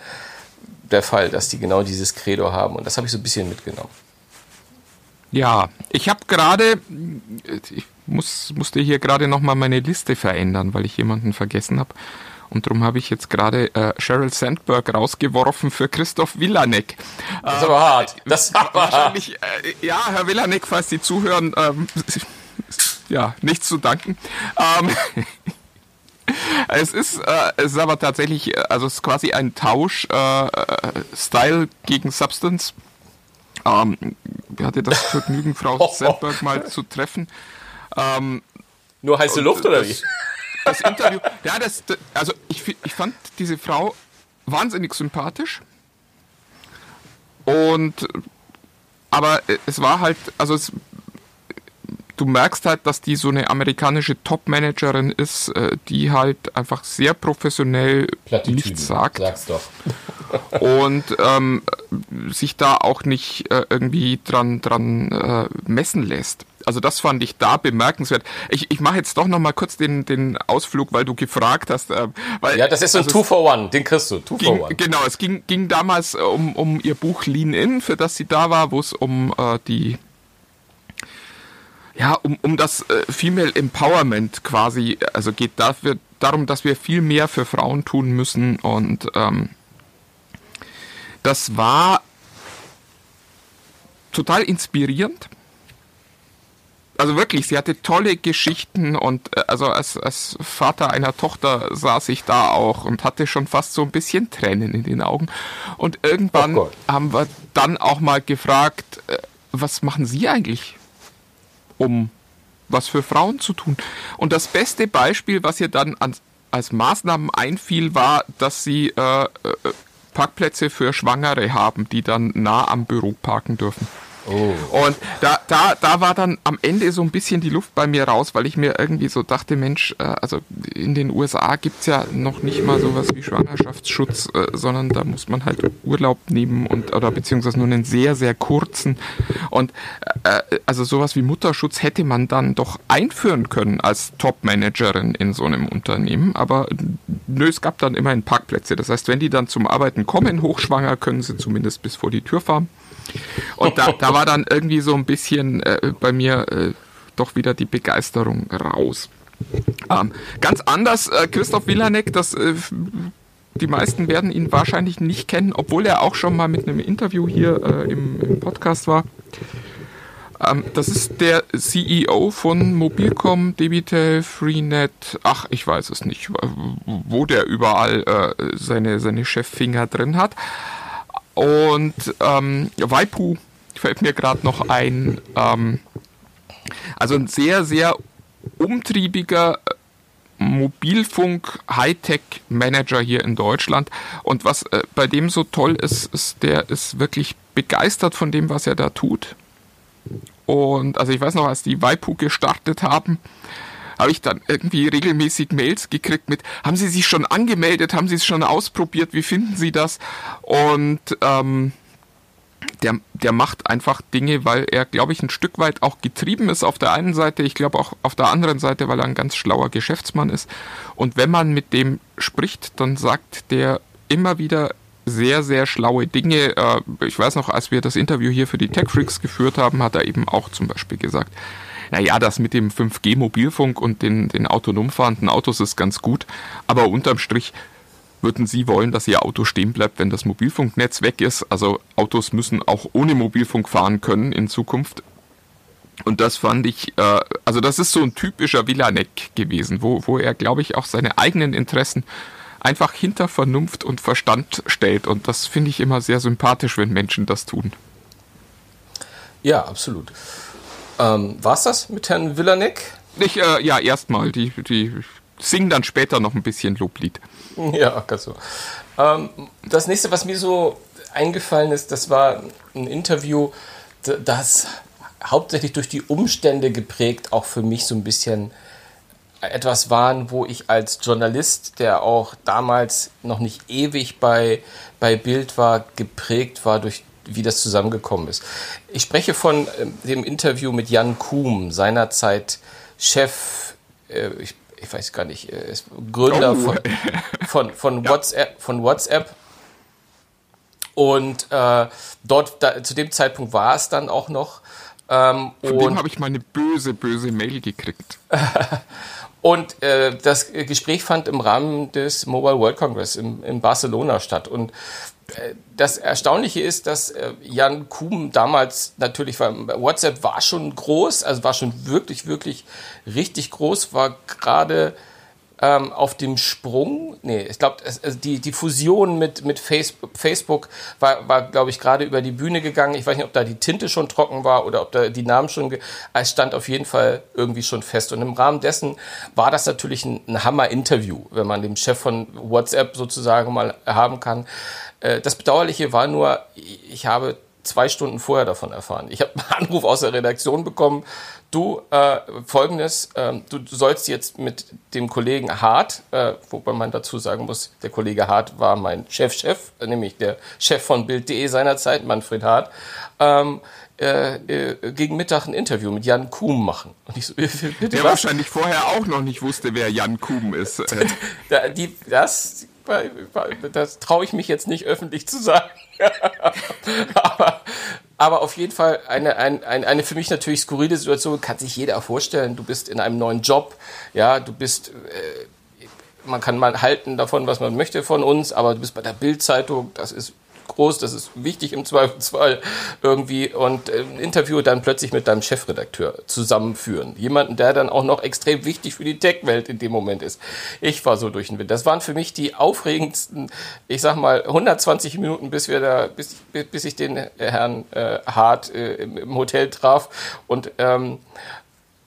der Fall, dass die genau dieses Credo haben und das habe ich so ein bisschen mitgenommen. Ja, ich habe gerade, ich muss, musste hier gerade nochmal meine Liste verändern, weil ich jemanden vergessen habe. Und darum habe ich jetzt gerade äh, Sheryl Sandberg rausgeworfen für Christoph Villanek. Das ist aber hart. Das ist aber hart. Wahrscheinlich, äh, ja, Herr Villanek, falls Sie zuhören, ähm, ja, nichts zu danken. Ähm, es ist, äh, es ist aber tatsächlich, äh, also es ist quasi ein Tausch, äh, äh, Style gegen Substance. Ähm, ich hatte das Vergnügen, Frau Sandberg mal zu treffen. Ähm, Nur heiße Luft oder wie? Das, Interview, ja, das, also ich, ich fand diese Frau wahnsinnig sympathisch. Und, aber es war halt, also es, du merkst halt, dass die so eine amerikanische Top-Managerin ist, äh, die halt einfach sehr professionell nichts sagt. Sag's doch. Und ähm, sich da auch nicht äh, irgendwie dran, dran äh, messen lässt. Also das fand ich da bemerkenswert. Ich, ich mache jetzt doch noch mal kurz den, den Ausflug, weil du gefragt hast. Äh, weil, ja, das ist so ein also Two for One, den kriegst du. Two ging, for One. Genau, es ging, ging damals äh, um, um ihr Buch Lean In, für das sie da war, wo es um äh, die ja, um, um das äh, Female Empowerment quasi, also geht dafür darum, dass wir viel mehr für Frauen tun müssen und ähm, das war total inspirierend. Also wirklich, sie hatte tolle Geschichten und äh, also als, als Vater einer Tochter saß ich da auch und hatte schon fast so ein bisschen Tränen in den Augen. Und irgendwann oh haben wir dann auch mal gefragt, äh, was machen Sie eigentlich, um was für Frauen zu tun? Und das beste Beispiel, was ihr dann als, als Maßnahmen einfiel, war, dass sie äh, äh Parkplätze für Schwangere haben, die dann nah am Büro parken dürfen. Oh. Und da, da, da war dann am Ende so ein bisschen die Luft bei mir raus, weil ich mir irgendwie so dachte, Mensch, äh, also in den USA gibt's ja noch nicht mal sowas wie Schwangerschaftsschutz, äh, sondern da muss man halt Urlaub nehmen und oder beziehungsweise nur einen sehr, sehr kurzen. Und äh, also sowas wie Mutterschutz hätte man dann doch einführen können als Top-Managerin in so einem Unternehmen. Aber nö, es gab dann immerhin Parkplätze. Das heißt, wenn die dann zum Arbeiten kommen, hochschwanger, können sie zumindest bis vor die Tür fahren. Und da, da war dann irgendwie so ein bisschen äh, bei mir äh, doch wieder die Begeisterung raus. Ähm, ganz anders, äh, Christoph Wilanek, das äh, die meisten werden ihn wahrscheinlich nicht kennen, obwohl er auch schon mal mit einem Interview hier äh, im, im, Podcast war. Ähm, das ist der CEO von Mobilcom, Debitel, Freenet, ach, ich weiß es nicht, wo der überall äh, seine, seine Cheffinger drin hat. Und ähm, Waipu fällt mir gerade noch ein. Ähm, also ein sehr, sehr umtriebiger äh, Mobilfunk-Hightech-Manager hier in Deutschland. Und was äh, bei dem so toll ist, ist, der ist wirklich begeistert von dem, was er da tut. Und also ich weiß noch, als die Waipu gestartet haben, habe ich dann irgendwie regelmäßig Mails gekriegt mit, haben Sie sich schon angemeldet, haben Sie es schon ausprobiert, wie finden Sie das? Und ähm, der, der macht einfach Dinge, weil er, glaube ich, ein Stück weit auch getrieben ist auf der einen Seite, ich glaube auch auf der anderen Seite, weil er ein ganz schlauer Geschäftsmann ist. Und wenn man mit dem spricht, dann sagt der immer wieder sehr, sehr schlaue Dinge. Äh, ich weiß noch, als wir das Interview hier für die Tech Freaks geführt haben, hat er eben auch zum Beispiel gesagt, naja, das mit dem 5G-Mobilfunk und den, den autonom fahrenden Autos ist ganz gut, aber unterm Strich würden Sie wollen, dass Ihr Auto stehen bleibt, wenn das Mobilfunknetz weg ist. Also Autos müssen auch ohne Mobilfunk fahren können in Zukunft. Und das fand ich, äh, also das ist so ein typischer Villanek gewesen, wo, wo er, glaube ich, auch seine eigenen Interessen einfach hinter Vernunft und Verstand stellt. Und das finde ich immer sehr sympathisch, wenn Menschen das tun. Ja, absolut. Ähm, War es das mit Herrn Villanek? Ich, äh, ja, erstmal. Die, die singen dann später noch ein bisschen Loblied. Ja, ganz so. Ähm, das nächste, was mir so eingefallen ist, das war ein Interview, das hauptsächlich durch die Umstände geprägt auch für mich so ein bisschen etwas waren, wo ich als Journalist, der auch damals noch nicht ewig bei, bei Bild war, geprägt war durch wie das zusammengekommen ist. Ich spreche von äh, dem Interview mit Jan Kuhm, seinerzeit Chef, äh, ich, ich, weiß gar nicht, äh, Gründer oh. von, von, von, ja. WhatsApp, von WhatsApp. Und äh, dort, da, zu dem Zeitpunkt war es dann auch noch. Ähm, von dem habe ich meine böse, böse Mail gekriegt. Und äh, das Gespräch fand im Rahmen des Mobile World Congress in, in Barcelona statt. Und das Erstaunliche ist, dass äh, Jan Kuhn damals natürlich war, WhatsApp war schon groß, also war schon wirklich, wirklich richtig groß, war gerade ähm, auf dem Sprung. Nee, ich glaube, also die, die Fusion mit, mit Facebook, Facebook war, war glaube ich, gerade über die Bühne gegangen. Ich weiß nicht, ob da die Tinte schon trocken war oder ob da die Namen schon. Es stand auf jeden Fall irgendwie schon fest. Und im Rahmen dessen war das natürlich ein, ein Hammer-Interview, wenn man den Chef von WhatsApp sozusagen mal haben kann. Äh, das Bedauerliche war nur, ich habe zwei Stunden vorher davon erfahren. Ich habe einen Anruf aus der Redaktion bekommen. Du, äh, folgendes, äh, du sollst jetzt mit dem Kollegen Hart, äh, wobei man dazu sagen muss, der Kollege Hart war mein Chefchef, -Chef, nämlich der Chef von Bild.de seinerzeit, Manfred Hart, ähm, äh, äh, gegen Mittag ein Interview mit Jan Kuhn machen. Und ich so, bitte Der was? wahrscheinlich vorher auch noch nicht wusste, wer Jan Kuhn ist. die, das das traue ich mich jetzt nicht öffentlich zu sagen. aber, aber auf jeden Fall eine, eine, eine für mich natürlich skurrile Situation, kann sich jeder vorstellen. Du bist in einem neuen Job, ja, du bist, äh, man kann mal halten davon, was man möchte von uns, aber du bist bei der Bildzeitung, das ist groß, das ist wichtig im Zweifelsfall irgendwie und äh, ein Interview dann plötzlich mit deinem Chefredakteur zusammenführen. Jemanden, der dann auch noch extrem wichtig für die Tech-Welt in dem Moment ist. Ich war so durch den Wind. Das waren für mich die aufregendsten, ich sag mal, 120 Minuten, bis wir da, bis, bis ich den Herrn äh, Hart äh, im, im Hotel traf und ähm,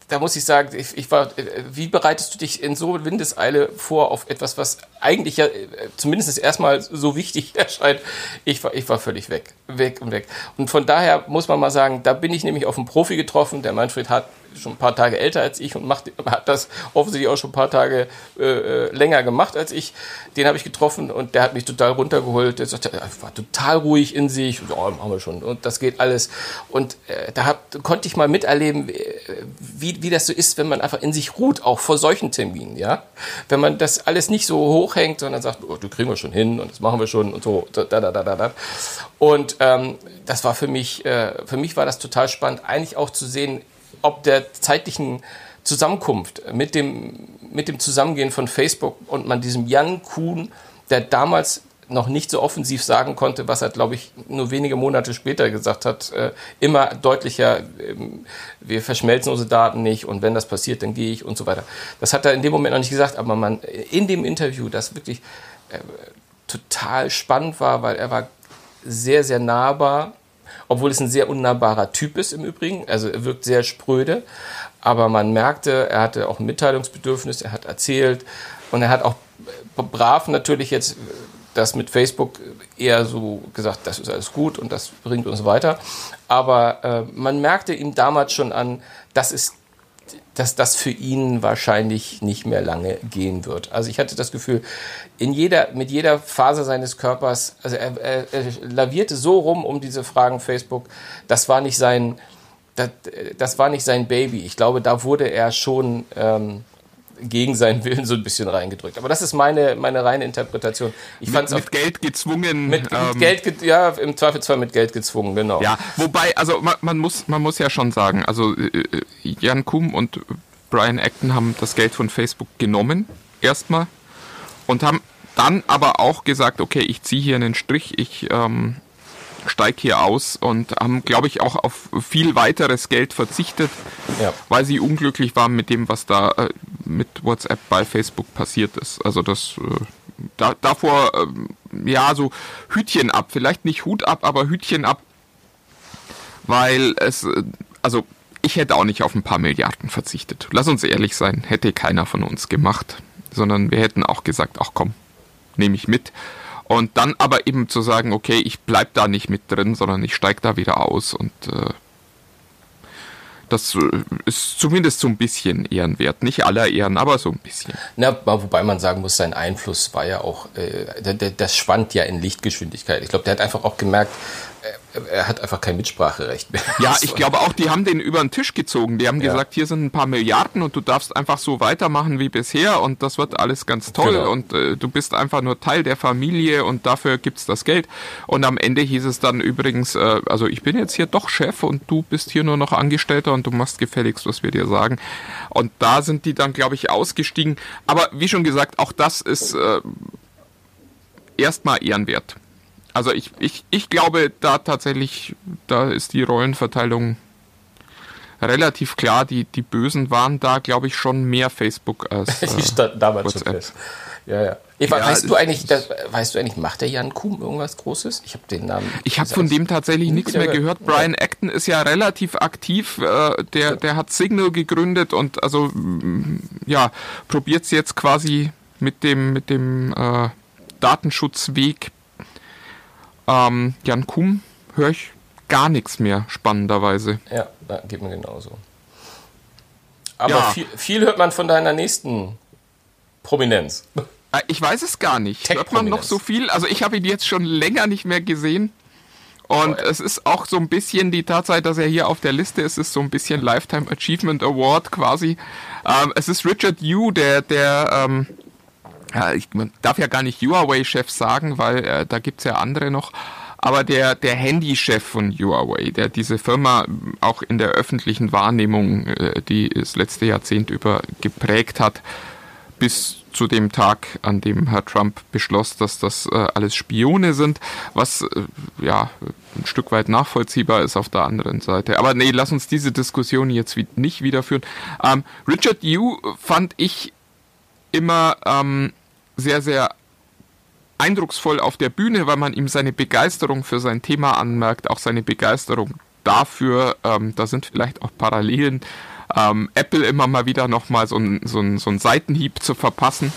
da muss ich sagen, ich, ich, war, wie bereitest du dich in so Windeseile vor auf etwas, was eigentlich ja äh, zumindest erstmal so wichtig erscheint? Ich war, ich war völlig weg, weg und weg. Und von daher muss man mal sagen, da bin ich nämlich auf einen Profi getroffen. Der Manfred hat schon ein paar Tage älter als ich und macht, hat das offensichtlich auch schon ein paar Tage äh, äh länger gemacht als ich. Den habe ich getroffen und der hat mich total runtergeholt. Der sagte, er war total ruhig in sich. Ja, machen wir schon. Und das geht alles. Und äh, da hab, konnte ich mal miterleben, äh, wie, wie das so ist, wenn man einfach in sich ruht, auch vor solchen Terminen. Ja? Wenn man das alles nicht so hochhängt, sondern sagt, oh, du kriegen wir schon hin und das machen wir schon und so. Da, da, da, da, da. Und ähm, das war für mich, äh, für mich war das total spannend, eigentlich auch zu sehen, ob der zeitlichen Zusammenkunft mit dem, mit dem Zusammengehen von Facebook und man diesem Jan Kuhn, der damals noch nicht so offensiv sagen konnte, was er, glaube ich, nur wenige Monate später gesagt hat, äh, immer deutlicher, äh, wir verschmelzen unsere Daten nicht und wenn das passiert, dann gehe ich und so weiter. Das hat er in dem Moment noch nicht gesagt, aber man in dem Interview, das wirklich äh, total spannend war, weil er war sehr, sehr nahbar obwohl es ein sehr unnahbarer Typ ist im Übrigen. Also er wirkt sehr spröde, aber man merkte, er hatte auch ein Mitteilungsbedürfnis, er hat erzählt und er hat auch brav natürlich jetzt das mit Facebook eher so gesagt, das ist alles gut und das bringt uns weiter. Aber äh, man merkte ihm damals schon an, das ist dass das für ihn wahrscheinlich nicht mehr lange gehen wird. Also ich hatte das Gefühl, in jeder, mit jeder Phase seines Körpers, also er, er, er lavierte so rum um diese Fragen Facebook, das war nicht sein, das, das war nicht sein Baby. Ich glaube, da wurde er schon ähm, gegen seinen Willen so ein bisschen reingedrückt. Aber das ist meine, meine reine Interpretation. Ich mit, mit Geld gezwungen. Mit, ähm, mit Geld, ja, im Zweifelsfall mit Geld gezwungen, genau. Ja, wobei, also man, man muss, man muss ja schon sagen, also äh, äh, Jan Kum und Brian Acton haben das Geld von Facebook genommen, erstmal, und haben dann aber auch gesagt, okay, ich ziehe hier einen Strich, ich ähm, steige hier aus und haben, glaube ich, auch auf viel weiteres Geld verzichtet, ja. weil sie unglücklich waren mit dem, was da äh, mit WhatsApp bei Facebook passiert ist. Also das äh, da, davor, äh, ja, so Hütchen ab, vielleicht nicht Hut ab, aber Hütchen ab, weil es, äh, also ich hätte auch nicht auf ein paar Milliarden verzichtet. Lass uns ehrlich sein, hätte keiner von uns gemacht, sondern wir hätten auch gesagt, ach komm, nehme ich mit. Und dann aber eben zu sagen, okay, ich bleib da nicht mit drin, sondern ich steig da wieder aus und äh, das äh, ist zumindest so ein bisschen ehrenwert. Nicht aller Ehren, aber so ein bisschen. Na, wobei man sagen muss, sein Einfluss war ja auch, äh, das schwand ja in Lichtgeschwindigkeit. Ich glaube, der hat einfach auch gemerkt, er hat einfach kein Mitspracherecht mehr. Ja, ich glaube auch, die haben den über den Tisch gezogen. Die haben ja. gesagt, hier sind ein paar Milliarden und du darfst einfach so weitermachen wie bisher und das wird alles ganz toll genau. und äh, du bist einfach nur Teil der Familie und dafür gibt's das Geld. Und am Ende hieß es dann übrigens, äh, also ich bin jetzt hier doch Chef und du bist hier nur noch Angestellter und du machst gefälligst, was wir dir sagen. Und da sind die dann, glaube ich, ausgestiegen. Aber wie schon gesagt, auch das ist äh, erstmal ehrenwert. Also ich, ich, ich glaube da tatsächlich, da ist die Rollenverteilung relativ klar. Die, die Bösen waren da, glaube ich, schon mehr Facebook als äh, damals WhatsApp. schon fest. Ja, ja. Eva, ja, weißt du eigentlich, das, weißt du eigentlich, macht der Jan Kuhn irgendwas Großes? Ich habe den Namen. Ich habe von dem tatsächlich nichts mehr gehört. Brian ja. Acton ist ja relativ aktiv. Äh, der, der hat Signal gegründet und also mm, ja probiert es jetzt quasi mit dem mit dem äh, Datenschutzweg ähm, Jan Kuhm höre ich gar nichts mehr, spannenderweise. Ja, da geht mir genauso. Aber Ja. viel, viel hört man von deiner nächsten Prominenz. Äh, Ich weiß es gar nicht. Hört man noch so viel? Also ich habe ihn jetzt schon länger nicht mehr gesehen. Und es ist auch so ein bisschen die Tatsache, dass er hier auf der Liste ist, ist so ein bisschen Lifetime Achievement Award quasi. Ähm, es ist Richard Yu, der, der, ähm, ja, ich darf ja gar nicht Huawei-Chef sagen, weil äh, da gibt's ja andere noch. Aber der, der Handychef von Huawei, der diese Firma auch in der öffentlichen Wahrnehmung, äh, die das letzte Jahrzehnt über geprägt hat, bis zu dem Tag, an dem Herr Trump beschloss, dass das äh, alles Spione sind, was äh, ja ein Stück weit nachvollziehbar ist auf der anderen Seite. Aber nee, lass uns diese Diskussion jetzt wie, nicht wiederführen. Ähm, Richard Yu fand ich immer ähm, sehr, sehr eindrucksvoll auf der Bühne, weil man ihm seine Begeisterung für sein Thema anmerkt, auch seine Begeisterung dafür, ähm, da sind vielleicht auch Parallelen, ähm, Apple immer mal wieder nochmal so einen so ein- so ein Seitenhieb zu verpassen,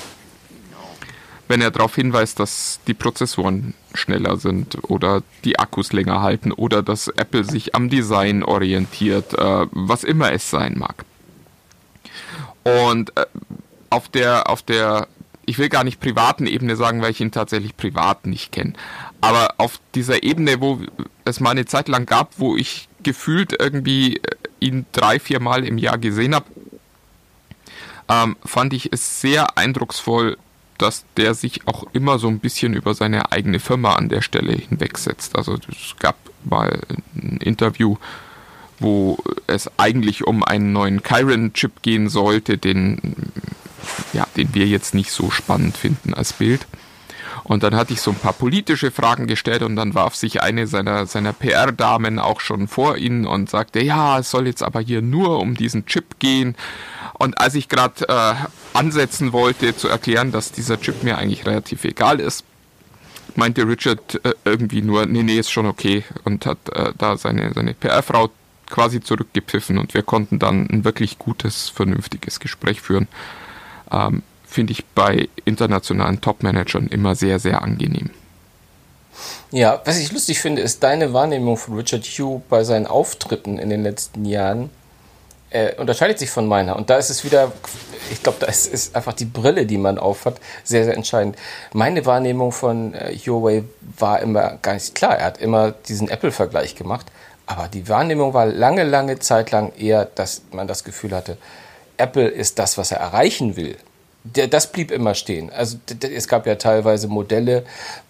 wenn er darauf hinweist, dass die Prozessoren schneller sind oder die Akkus länger halten oder dass Apple sich am Design orientiert, äh, was immer es sein mag. Und äh, auf der, auf der, ich will gar nicht privaten Ebene sagen, weil ich ihn tatsächlich privat nicht kenne, aber auf dieser Ebene, wo es mal eine Zeit lang gab, wo ich gefühlt irgendwie äh, ihn drei, vier Mal im Jahr gesehen habe, ähm, fand ich es sehr eindrucksvoll, dass der sich auch immer so ein bisschen über seine eigene Firma an der Stelle hinwegsetzt. Also es gab mal ein Interview, wo es eigentlich um einen neuen Chiron-Chip gehen sollte, den, ja, den wir jetzt nicht so spannend finden als Bild. Und dann hatte ich so ein paar politische Fragen gestellt und dann warf sich eine seiner, seiner PR-Damen auch schon vor ihn und sagte, ja, es soll jetzt aber hier nur um diesen Chip gehen. Und als ich gerade äh, ansetzen wollte zu erklären, dass dieser Chip mir eigentlich relativ egal ist, meinte Richard äh, irgendwie nur, nee, nee, ist schon okay und hat äh, da seine, seine PR-Frau quasi zurückgepfiffen und wir konnten dann ein wirklich gutes, vernünftiges Gespräch führen. Ähm, Finde ich bei internationalen Top-Managern immer sehr, sehr angenehm. Ja, was ich lustig finde, ist deine Wahrnehmung von Richard Hugh bei seinen Auftritten in den letzten Jahren äh, unterscheidet sich von meiner. Und da ist es wieder, ich glaube, da ist, ist einfach die Brille, die man aufhat, sehr, sehr entscheidend. Meine Wahrnehmung von äh, Huawei war immer gar nicht klar. Er hat immer diesen Apple-Vergleich gemacht. Aber die Wahrnehmung war lange, lange Zeit lang eher, dass man das Gefühl hatte, Apple ist das, was er erreichen will. Das blieb immer stehen. Also es gab ja teilweise Modelle,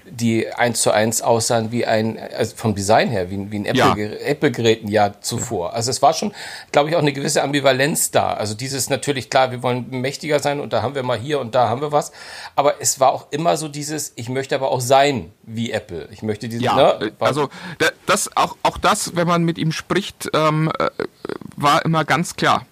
die eins zu eins aussahen wie ein, also vom Design her, wie, ein- wie ein Ja. Apple-Gerät Apple-Gerät ein Jahr zuvor. Also es war schon, glaube ich, auch eine gewisse Ambivalenz da. Also dieses natürlich, klar, wir wollen mächtiger sein und da haben wir mal hier und da haben wir was. Aber es war auch immer so dieses, ich möchte aber auch sein wie Apple. Ich möchte dieses, Ja, ne, äh, also da- das auch auch das, wenn man mit ihm spricht, ähm, äh, war immer ganz klar.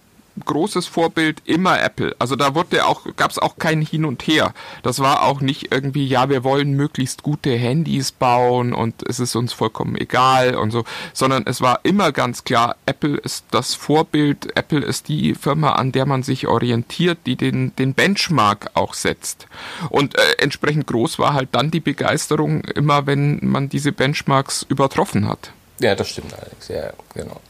Großes Vorbild immer Apple. Also da wurde auch gab es auch kein Hin und Her. Das war auch nicht irgendwie, ja, wir wollen möglichst gute Handys bauen und es ist uns vollkommen egal und so, sondern es war immer ganz klar, Apple ist das Vorbild, Apple ist die Firma, an der man sich orientiert, die den den Benchmark auch setzt. Und äh, entsprechend groß war halt dann die Begeisterung immer, wenn man diese Benchmarks übertroffen hat. Ja, das stimmt. Ja, ja, genau.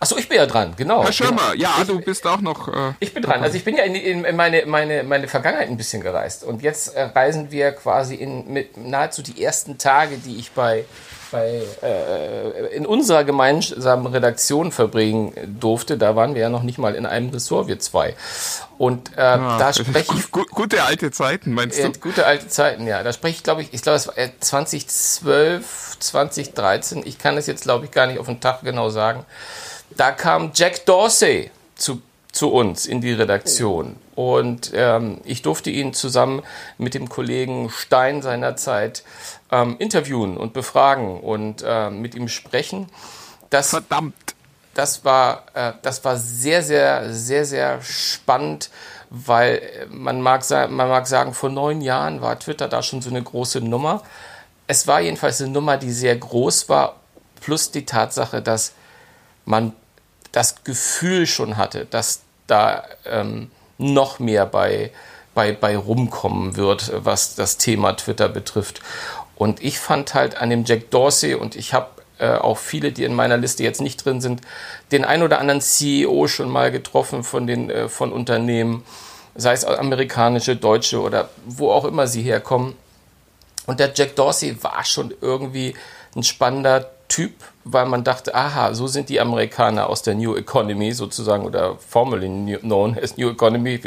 Achso, ich bin ja dran, genau. Herr Schirmer, genau. ja, du bist auch noch. Äh, Ich bin dran. Also ich bin ja in, die- in meine, meine, meine Vergangenheit ein bisschen gereist. Und jetzt äh, reisen wir quasi in mit nahezu die ersten Tage, die ich bei, bei äh, in unserer gemeinsamen Redaktion verbringen durfte. Da waren wir ja noch nicht mal in einem Ressort, wir zwei. Und äh, da spreche ich gu- gute alte Zeiten, meinst ja, du? gute alte Zeiten, ja. Da spreche ich, glaube ich, ich glaube, es war äh, 2012, 2013. Ich kann es jetzt, glaube ich, gar nicht auf den Tag genau sagen. Da kam Jack Dorsey zu, zu uns in die Redaktion. Und ähm, ich durfte ihn zusammen mit dem Kollegen Stein seinerzeit ähm, interviewen und befragen und ähm, mit ihm sprechen. Das Verdammt. das war, äh, das war sehr, sehr, sehr, sehr spannend, weil äh, man mag, man mag sagen, vor neun Jahren war Twitter da schon so eine große Nummer. Es war jedenfalls eine Nummer, die sehr groß war, plus die Tatsache, dass man das Gefühl schon hatte, dass da ähm, noch mehr bei, bei, bei rumkommen wird, was das Thema Twitter betrifft. Und ich fand halt an dem Jack Dorsey und ich habe äh, auch viele, die in meiner Liste jetzt nicht drin sind, den ein oder anderen CEO schon mal getroffen von den äh, von Unternehmen, sei es amerikanische, deutsche oder wo auch immer sie herkommen. Und der Jack Dorsey war schon irgendwie ein spannender Typ, weil man dachte, aha, so sind die Amerikaner aus der New Economy sozusagen oder formerly known as New Economy,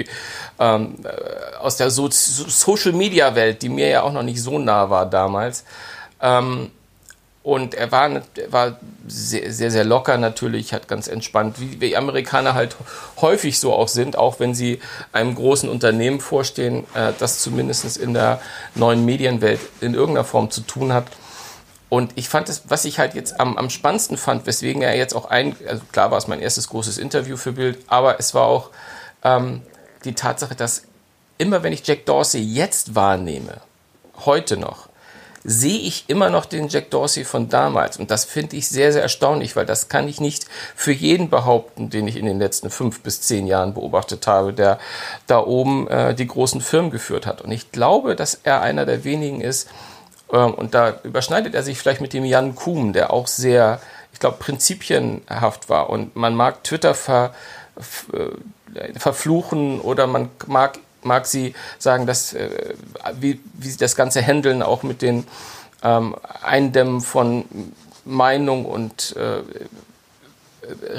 ähm, äh, aus der so Social Media Welt, die mir ja auch noch nicht so nah war damals. Ähm, und er war, er war sehr, sehr, sehr locker natürlich, hat ganz entspannt, wie die Amerikaner halt häufig so auch sind, auch wenn sie einem großen Unternehmen vorstehen, äh, das zumindest in der neuen Medienwelt in irgendeiner Form zu tun hat. Und ich fand es, was ich halt jetzt am, am spannendsten fand, weswegen er jetzt auch ein, also klar war es mein erstes großes Interview für Bild, aber es war auch ähm, die Tatsache, dass immer wenn ich Jack Dorsey jetzt wahrnehme, heute noch, sehe ich immer noch den Jack Dorsey von damals. Und das finde ich sehr, sehr erstaunlich, weil das kann ich nicht für jeden behaupten, den ich in den letzten fünf bis zehn Jahren beobachtet habe, der da oben äh, die großen Firmen geführt hat. Und ich glaube, dass er einer der wenigen ist, und da überschneidet er sich vielleicht mit dem Jan Kuhn, der auch sehr, ich glaube, prinzipienhaft war. Und man mag Twitter ver, äh, verfluchen oder man mag mag sie sagen, dass, äh, wie, wie sie das Ganze handeln, auch mit den ähm, Eindämmen von Meinung und äh,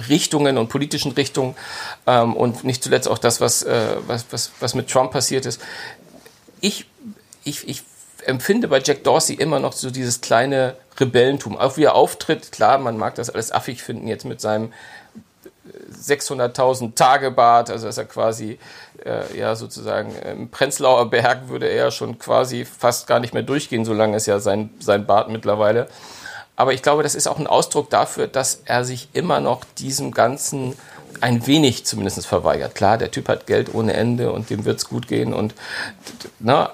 Richtungen und politischen Richtungen ähm, und nicht zuletzt auch das, was, äh, was, was, was mit Trump passiert ist. Ich, ich, ich empfinde bei Jack Dorsey immer noch so dieses kleine Rebellentum. Auch wie er auftritt, klar, man mag das alles affig finden jetzt mit seinem 600.000 Tage Bart, also dass er quasi äh, ja sozusagen im Prenzlauer Berg würde er schon quasi fast gar nicht mehr durchgehen, so lange ist ja sein, sein Bart mittlerweile. Aber ich glaube, das ist auch ein Ausdruck dafür, dass er sich immer noch diesem Ganzen ein wenig zumindest verweigert. Klar, der Typ hat Geld ohne Ende und dem wird es gut gehen und na,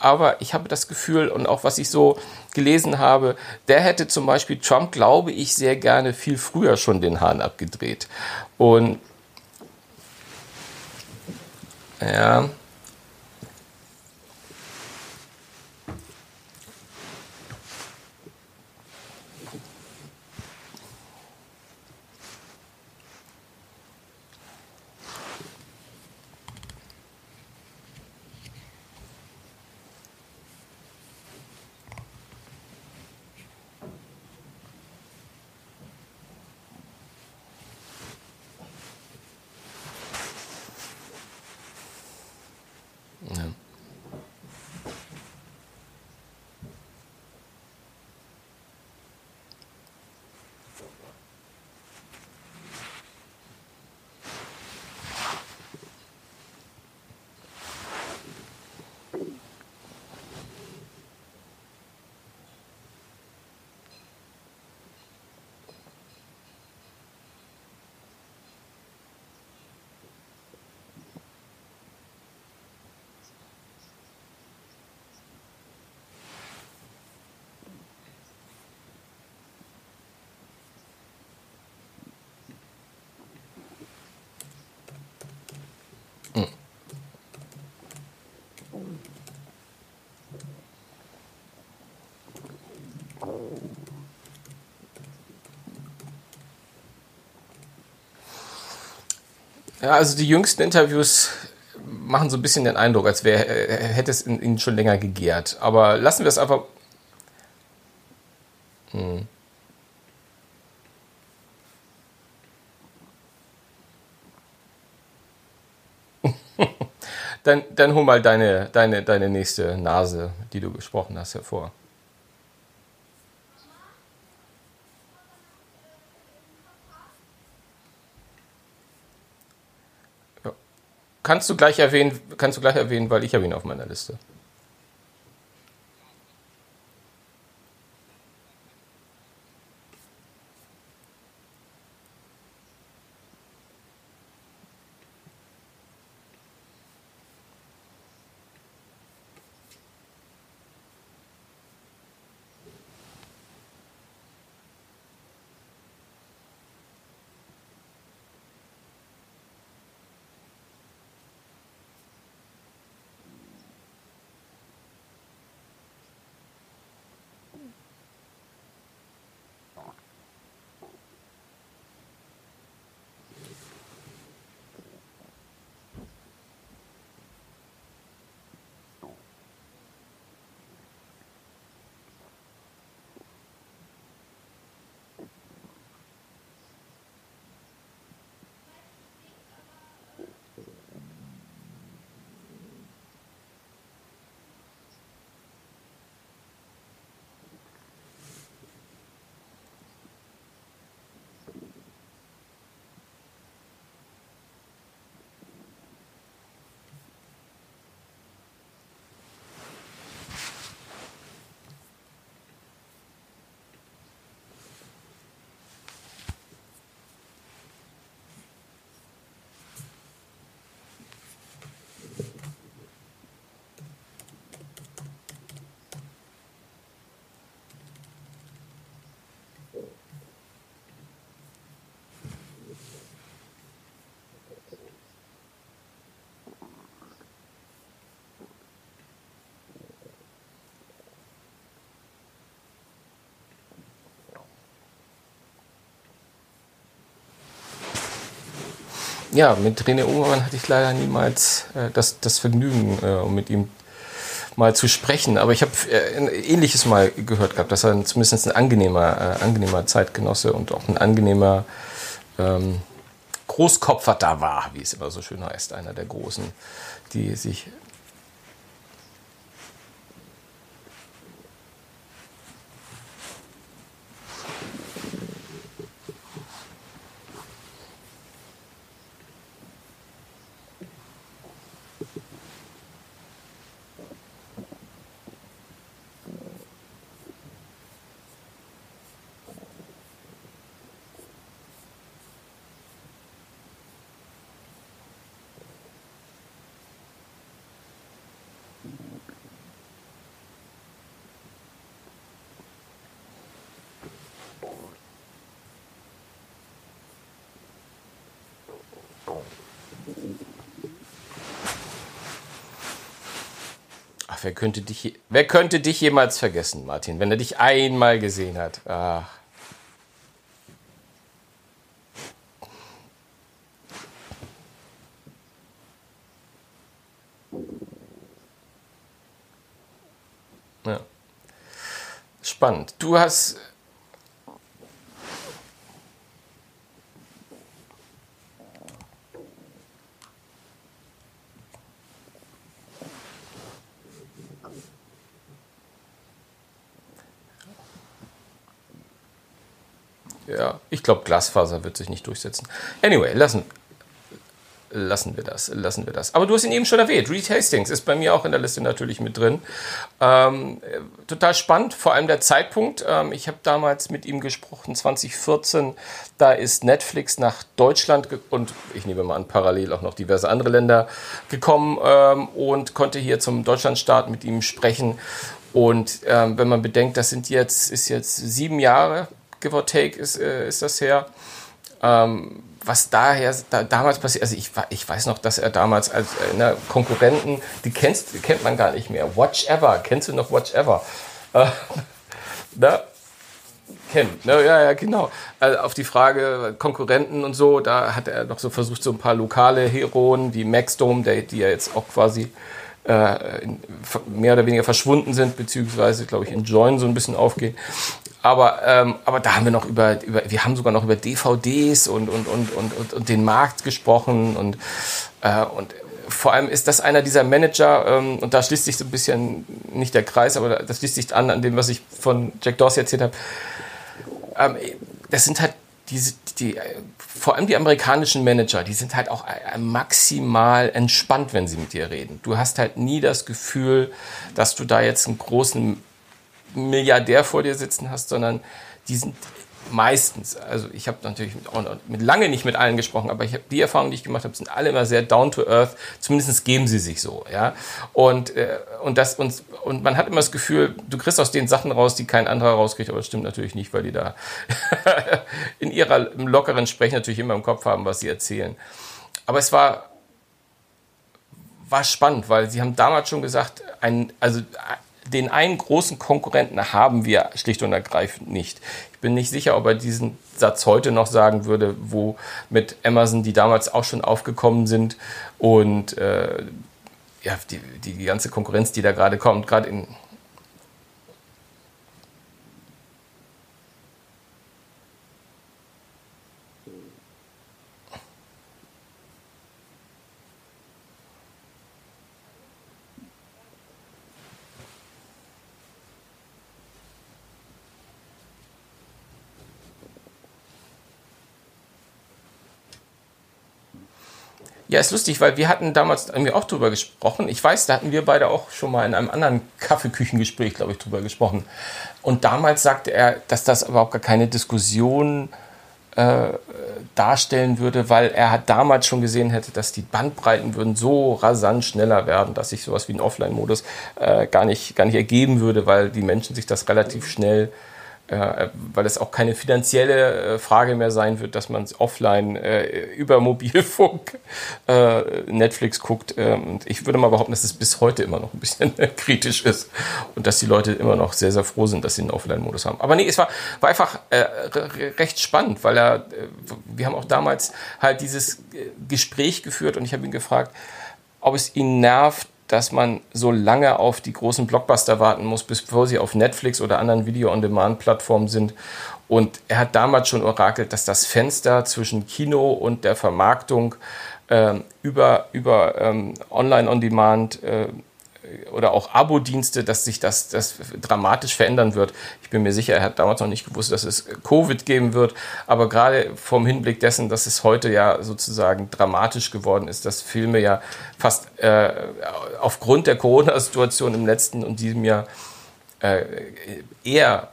aber ich habe das Gefühl und auch was ich so gelesen habe, der hätte zum Beispiel Trump, glaube ich, sehr gerne viel früher schon den Hahn abgedreht. Und ja, Ja, also die jüngsten Interviews machen so ein bisschen den Eindruck, als wäre, äh, hätte es ihn schon länger gegärt. Aber lassen wir es einfach. Hm. dann, dann hol mal deine, deine, deine nächste Nase, die du gesprochen hast, hervor. Kannst du gleich erwähnen, kannst du gleich erwähnen, weil ich habe ihn auf meiner Liste. Ja, mit René Ungermann hatte ich leider niemals äh, das, das Vergnügen, äh, mit ihm mal zu sprechen. Aber ich habe äh, ein ähnliches mal gehört gehabt, dass er zumindest ein angenehmer, äh, angenehmer Zeitgenosse und auch ein angenehmer ähm, Großkopfer da war, wie es immer so schön heißt, einer der Großen, die sich wer könnte dich, wer könnte dich jemals vergessen, Martin, wenn er dich einmal gesehen hat? Ach. Ja. Spannend. Du hast Ja, ich glaube, Glasfaser wird sich nicht durchsetzen. Anyway, lassen, lassen wir das, lassen wir das. Aber du hast ihn eben schon erwähnt. Reed Hastings ist bei mir auch in der Liste natürlich mit drin. Ähm, total spannend, vor allem der Zeitpunkt. Ähm, ich habe damals mit ihm gesprochen, 2014. Da ist Netflix nach Deutschland und ich nehme mal an, parallel auch noch diverse andere Länder gekommen ähm, und konnte hier zum Deutschlandstart mit ihm sprechen. Und ähm, wenn man bedenkt, das sind jetzt, ist jetzt sieben Jahre give or take ist, äh, ist das her. Ähm, was daher da, damals passiert, also ich, ich weiß noch, dass er damals als äh, ne, Konkurrenten, die kennst, kennt man gar nicht mehr. Watch Ever, kennst du noch Watch Ever? Äh, ne? Kennt, ne? ja, ja, genau. Also auf die Frage Konkurrenten und so, da hat er noch so versucht, so ein paar lokale Heroen wie Maxdome, der, die ja jetzt auch quasi äh, mehr oder weniger verschwunden sind, beziehungsweise, glaube ich, in Join so ein bisschen aufgehen. Aber, ähm, aber da haben wir noch über, über, wir haben sogar noch über DVDs und, und, und, und, und, den Markt gesprochen und, äh, und vor allem ist das einer dieser Manager, ähm, und da schließt sich so ein bisschen nicht der Kreis, aber das schließt sich an, an dem, was ich von Jack Dorsey erzählt habe. Ähm, das sind halt diese, die, vor allem die amerikanischen Manager, die sind halt auch maximal entspannt, wenn sie mit dir reden. Du hast halt nie das Gefühl, dass du da jetzt einen großen Milliardär vor dir sitzen hast, sondern die sind meistens, also ich habe natürlich mit, mit, lange nicht mit allen gesprochen, aber ich habe die Erfahrungen, die ich gemacht habe, sind alle immer sehr down to earth. Zumindest geben sie sich so, ja. Und äh, und das und und man hat immer das Gefühl, du kriegst aus den Sachen raus, die kein anderer rauskriegt, aber das stimmt natürlich nicht, weil die da in ihrer lockeren Sprechen natürlich immer im Kopf haben, was sie erzählen. Aber es war war spannend, weil sie haben damals schon gesagt, ein also den einen großen Konkurrenten haben wir schlicht und ergreifend nicht. Ich bin nicht sicher, ob er diesen Satz heute noch sagen würde, wo mit Amazon, die damals auch schon aufgekommen sind und äh, ja, die, die ganze Konkurrenz, die da gerade kommt, gerade in Ja, ist lustig, weil wir hatten damals irgendwie auch drüber gesprochen. Ich weiß, da hatten wir beide auch schon mal in einem anderen Kaffeeküchengespräch, glaube ich, drüber gesprochen. Und damals sagte er, dass das überhaupt gar keine Diskussion äh, darstellen würde, weil er hat damals schon gesehen hätte, dass die Bandbreiten würden so rasant schneller werden, dass sich sowas wie ein Offline-Modus äh, gar, nicht, gar nicht ergeben würde, weil die Menschen sich das relativ schnell äh, weil es auch keine finanzielle äh, Frage mehr sein wird, dass man offline äh, über Mobilfunk äh, Netflix guckt. Ähm, und ich würde mal behaupten, dass es bis heute immer noch ein bisschen kritisch ist und dass die Leute immer noch sehr, sehr froh sind, dass sie einen Offline-Modus haben. Aber nee, es war, war einfach äh, recht spannend, weil er, äh, wir haben auch damals halt dieses Gespräch geführt und ich habe ihn gefragt, ob es ihn nervt, dass man so lange auf die großen Blockbuster warten muss, bevor sie auf Netflix oder anderen Video-on-Demand-Plattformen sind. Und er hat damals schon orakelt, dass das Fenster zwischen Kino und der Vermarktung äh, über, über ähm, Online-on-Demand äh, oder auch Abo-Dienste, dass sich das, das dramatisch verändern wird. Ich bin mir sicher, er hat damals noch nicht gewusst, dass es Covid geben wird, aber gerade vom Hinblick dessen, dass es heute ja sozusagen dramatisch geworden ist, dass Filme ja fast äh, aufgrund der Corona-Situation im letzten und diesem Jahr äh, eher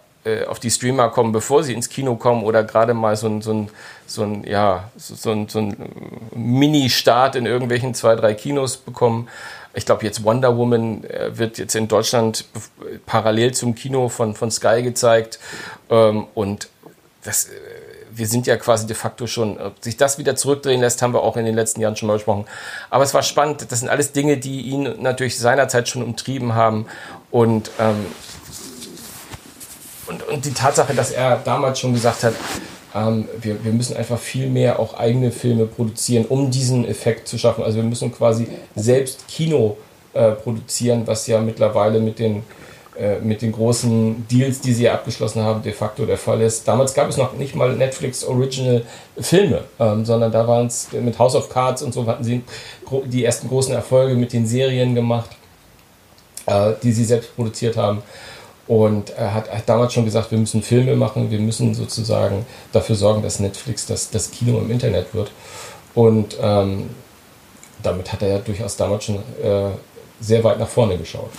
auf die Streamer kommen, bevor sie ins Kino kommen oder gerade mal so ein, so ein, so ein, ja, so ein, so ein Mini-Start in irgendwelchen zwei, drei Kinos bekommen ich glaube jetzt Wonder Woman äh, wird jetzt in Deutschland parallel zum Kino von, von Sky gezeigt. Ähm, und das, äh, wir sind ja quasi de facto schon, ob sich das wieder zurückdrehen lässt, haben wir auch in den letzten Jahren schon mal gesprochen. Aber es war spannend. Das sind alles Dinge, die ihn natürlich seinerzeit schon umtrieben haben. Und, ähm, und, und die Tatsache, dass er damals schon gesagt hat, ähm, wir, wir müssen einfach viel mehr auch eigene Filme produzieren, um diesen Effekt zu schaffen. Also wir müssen quasi selbst Kino äh, produzieren, was ja mittlerweile mit den, äh, mit den großen Deals, die sie ja abgeschlossen haben, de facto der Fall ist. Damals gab es noch nicht mal Netflix Original Filme, ähm, sondern da waren es mit House of Cards und so hatten sie die ersten großen Erfolge mit den Serien gemacht, äh, die sie selbst produziert haben. Und er hat, hat, damals schon gesagt, wir müssen Filme machen, wir müssen sozusagen dafür sorgen, dass Netflix das, das Kino im Internet wird. Und ähm, damit hat er ja durchaus damals schon äh, sehr weit nach vorne geschaut.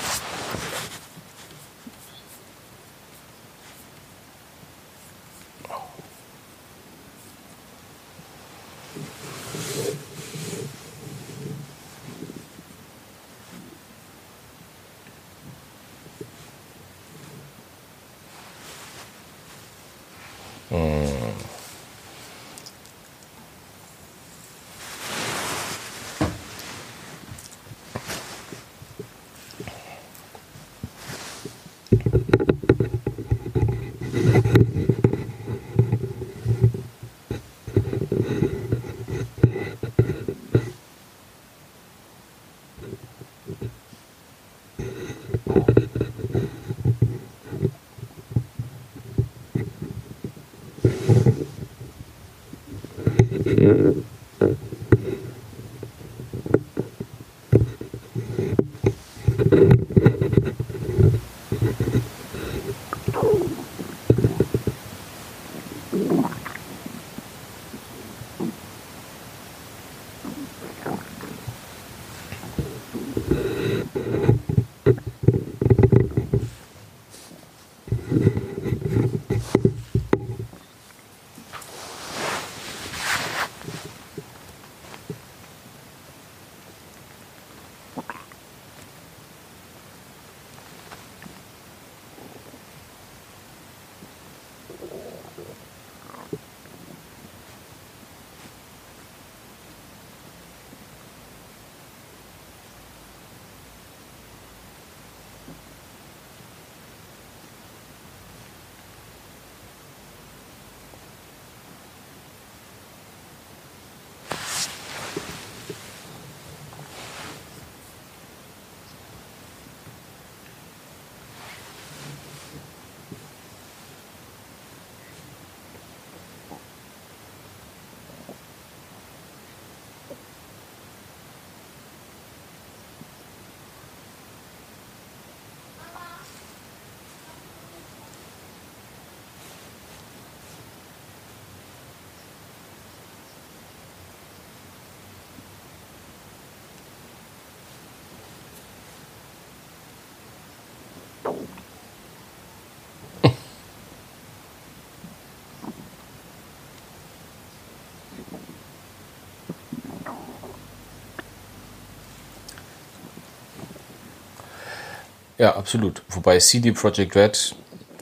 Ja, absolut. Wobei CD Projekt Red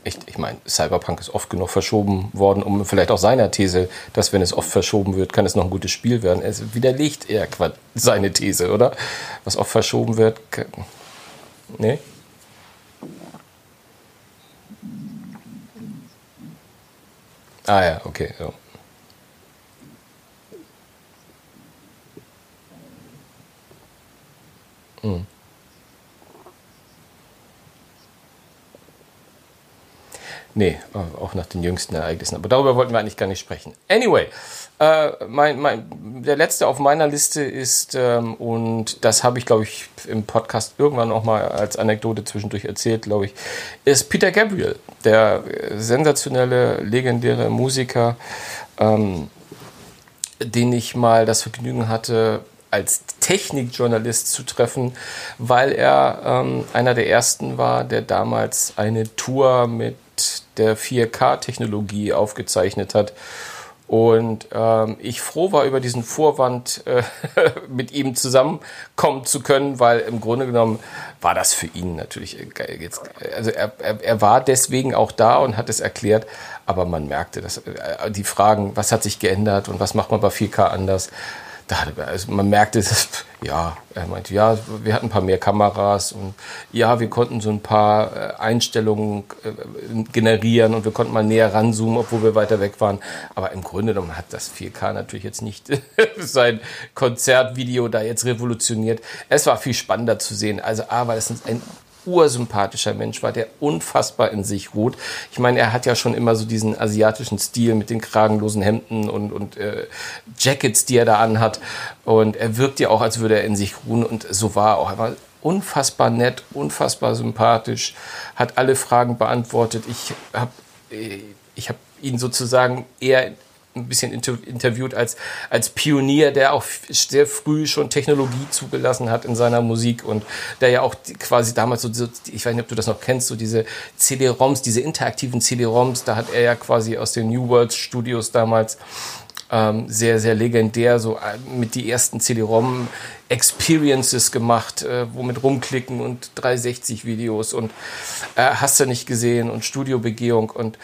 echt, ich meine, Cyberpunk ist oft genug verschoben worden, um vielleicht auch seiner These, dass wenn es oft verschoben wird, kann es noch ein gutes Spiel werden. Es widerlegt eher seine These, oder? Was oft verschoben wird. Nee? Ah ja, okay. Ja. Nee, auch nach den jüngsten Ereignissen. Aber darüber wollten wir eigentlich gar nicht sprechen. Anyway, äh, mein, mein, der letzte auf meiner Liste ist, ähm, und das habe ich, glaube ich, im Podcast irgendwann auch mal als Anekdote zwischendurch erzählt, glaube ich, ist Peter Gabriel, der sensationelle, legendäre Musiker, ähm, den ich mal das Vergnügen hatte, als Technikjournalist zu treffen, weil er ähm, einer der ersten war, der damals eine Tour mit der 4K-Technologie aufgezeichnet hat. Und ähm, ich froh war über diesen Vorwand, äh, mit ihm zusammenkommen zu können, weil im Grunde genommen war das für ihn natürlich geil. Jetzt, also er, er, er war deswegen auch da und hat es erklärt, aber man merkte, dass äh, die Fragen, was hat sich geändert und was macht man bei 4K anders, da, also man merkte, ja, er meinte, ja, wir hatten ein paar mehr Kameras und ja, wir konnten so ein paar äh, Einstellungen äh, generieren und wir konnten mal näher ranzoomen, obwohl wir weiter weg waren. Aber im Grunde genommen hat das 4K natürlich jetzt nicht sein Konzertvideo da jetzt revolutioniert. Es war viel spannender zu sehen. Also A, weil es ein ursympathischer Mensch war, der unfassbar in sich ruht. Ich meine, er hat ja schon immer so diesen asiatischen Stil mit den kragenlosen Hemden und, und äh, Jackets, die er da anhat. Und er wirkt ja auch, als würde er in sich ruhen. Und so war er auch. Er war unfassbar nett, unfassbar sympathisch, hat alle Fragen beantwortet. Ich habe äh, ich hab ihn sozusagen eher ein bisschen interviewt als, als Pionier, der auch sehr früh schon Technologie zugelassen hat in seiner Musik und der ja auch quasi damals so, ich weiß nicht, ob du das noch kennst, so diese CD-ROMs, diese interaktiven CD-ROMs, da hat er ja quasi aus den New World Studios damals ähm, sehr, sehr legendär, so äh, mit die ersten CD-ROM Experiences gemacht, äh, womit rumklicken und 360 Videos und äh, hast du nicht gesehen und Studiobegehung und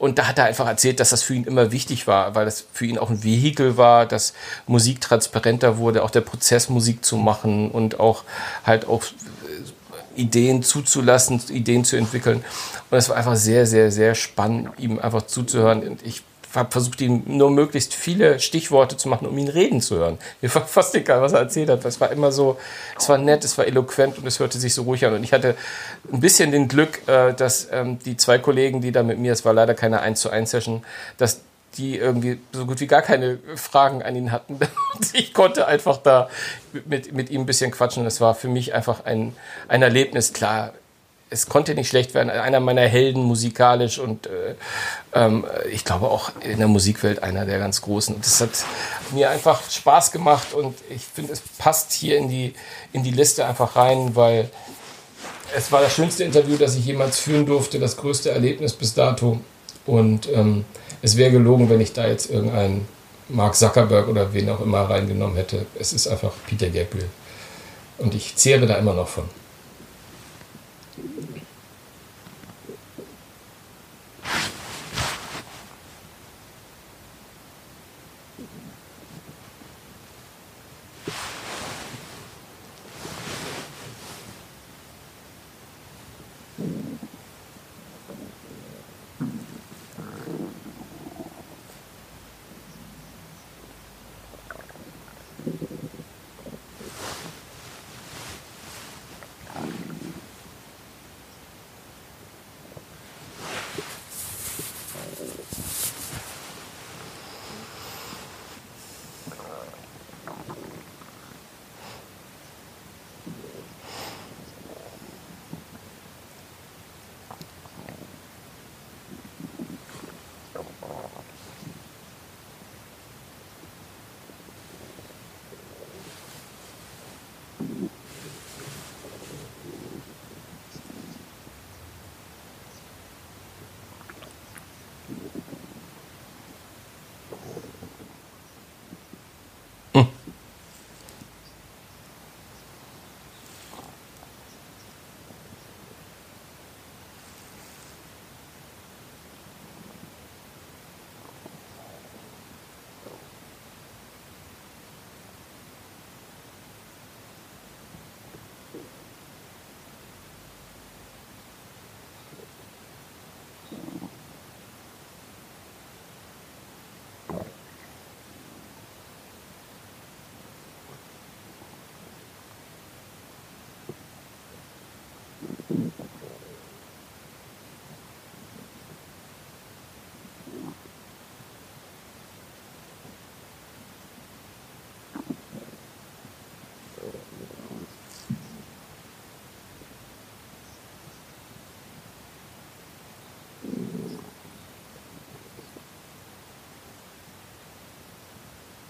und da hat er einfach erzählt, dass das für ihn immer wichtig war, weil das für ihn auch ein Vehikel war, dass Musik transparenter wurde, auch der Prozess Musik zu machen und auch halt auch äh, Ideen zuzulassen, Ideen zu entwickeln. Und es war einfach sehr, sehr, sehr spannend, ihm einfach zuzuhören. Und ich habe versucht, ihm nur möglichst viele Stichworte zu machen, um ihn reden zu hören. Mir war fast egal, was er erzählt hat. Es war immer so, es war nett, es war eloquent und es hörte sich so ruhig an. Und ich hatte ein bisschen den Glück, äh, dass ähm, die zwei Kollegen, die da mit mir, es war leider keine 1 zu 1 Session, dass die irgendwie so gut wie gar keine Fragen an ihn hatten. ich konnte einfach da mit, mit ihm ein bisschen quatschen. Es war für mich einfach ein, ein Erlebnis. Klar, es konnte nicht schlecht werden. Einer meiner Helden musikalisch und äh, ähm, ich glaube auch in der Musikwelt einer der ganz großen. Und das hat mir einfach Spaß gemacht und ich finde, es passt hier in die, in die Liste einfach rein, weil es war das schönste Interview, das ich jemals führen durfte, das größte Erlebnis bis dato. Und ähm, es wäre gelogen, wenn ich da jetzt irgendeinen Mark Zuckerberg oder wen auch immer reingenommen hätte. Es ist einfach Peter Gabriel. Und ich zehre da immer noch von.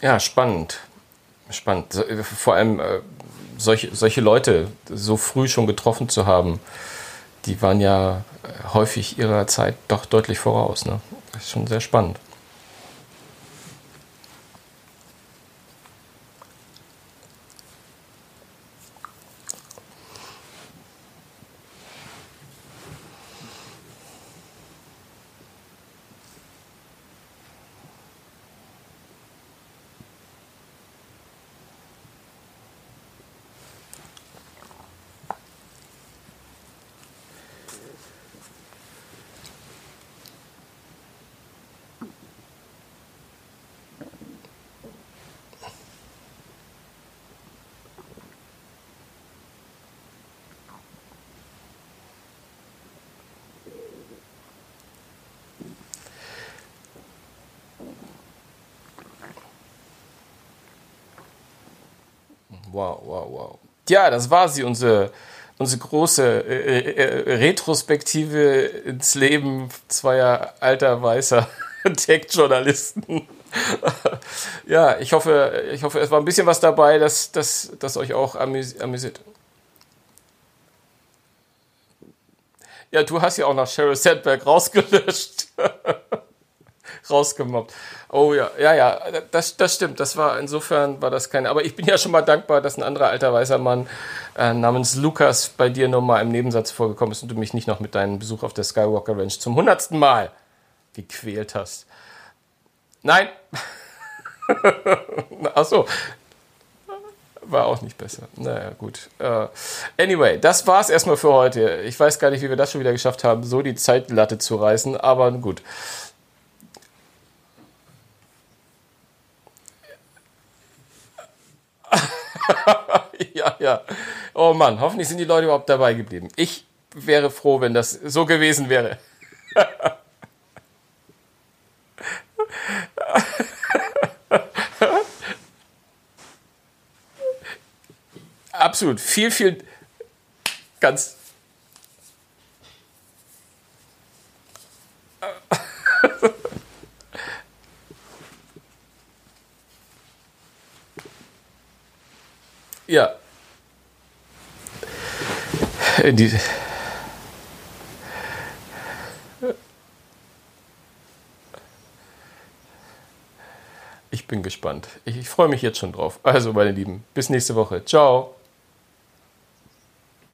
Ja, spannend. Spannend. Äh, Vor allem äh, solche, solche Leute so früh schon getroffen zu haben, die waren ja äh, häufig ihrer Zeit doch deutlich voraus. Ne? Das ist schon sehr spannend. Wow, wow, wow. Ja, das war sie, unsere, unsere große äh, äh, Retrospektive ins Leben zweier alter weißer Tech-Journalisten. ja, ich hoffe, ich hoffe, es war ein bisschen was dabei, dass das dass euch auch amüs amüsiert. Ja, du hast ja auch nach Sheryl Sandberg rausgelöscht. rausgemobbt. Oh ja, ja, ja, das, das stimmt. Das war insofern war das keine. Aber ich bin ja schon mal dankbar, dass ein anderer alter weißer Mann äh, namens Lukas bei dir nochmal im Nebensatz vorgekommen ist und du mich nicht noch mit deinem Besuch auf der Skywalker Ranch zum hundertsten Mal gequält hast. Nein. Ach so. War auch nicht besser. Naja, gut. Uh, anyway, das war's erstmal für heute. Ich weiß gar nicht, wie wir das schon wieder geschafft haben, so die Zeitlatte zu reißen, aber gut. ja, ja. Oh Mann, hoffentlich sind die Leute überhaupt dabei geblieben. Ich wäre froh, wenn das so gewesen wäre. Absolut. Viel, viel. Ganz. Ja. Die, ich bin gespannt. Ich, ich freue mich jetzt schon drauf. Also, meine Lieben, bis nächste Woche. Ciao.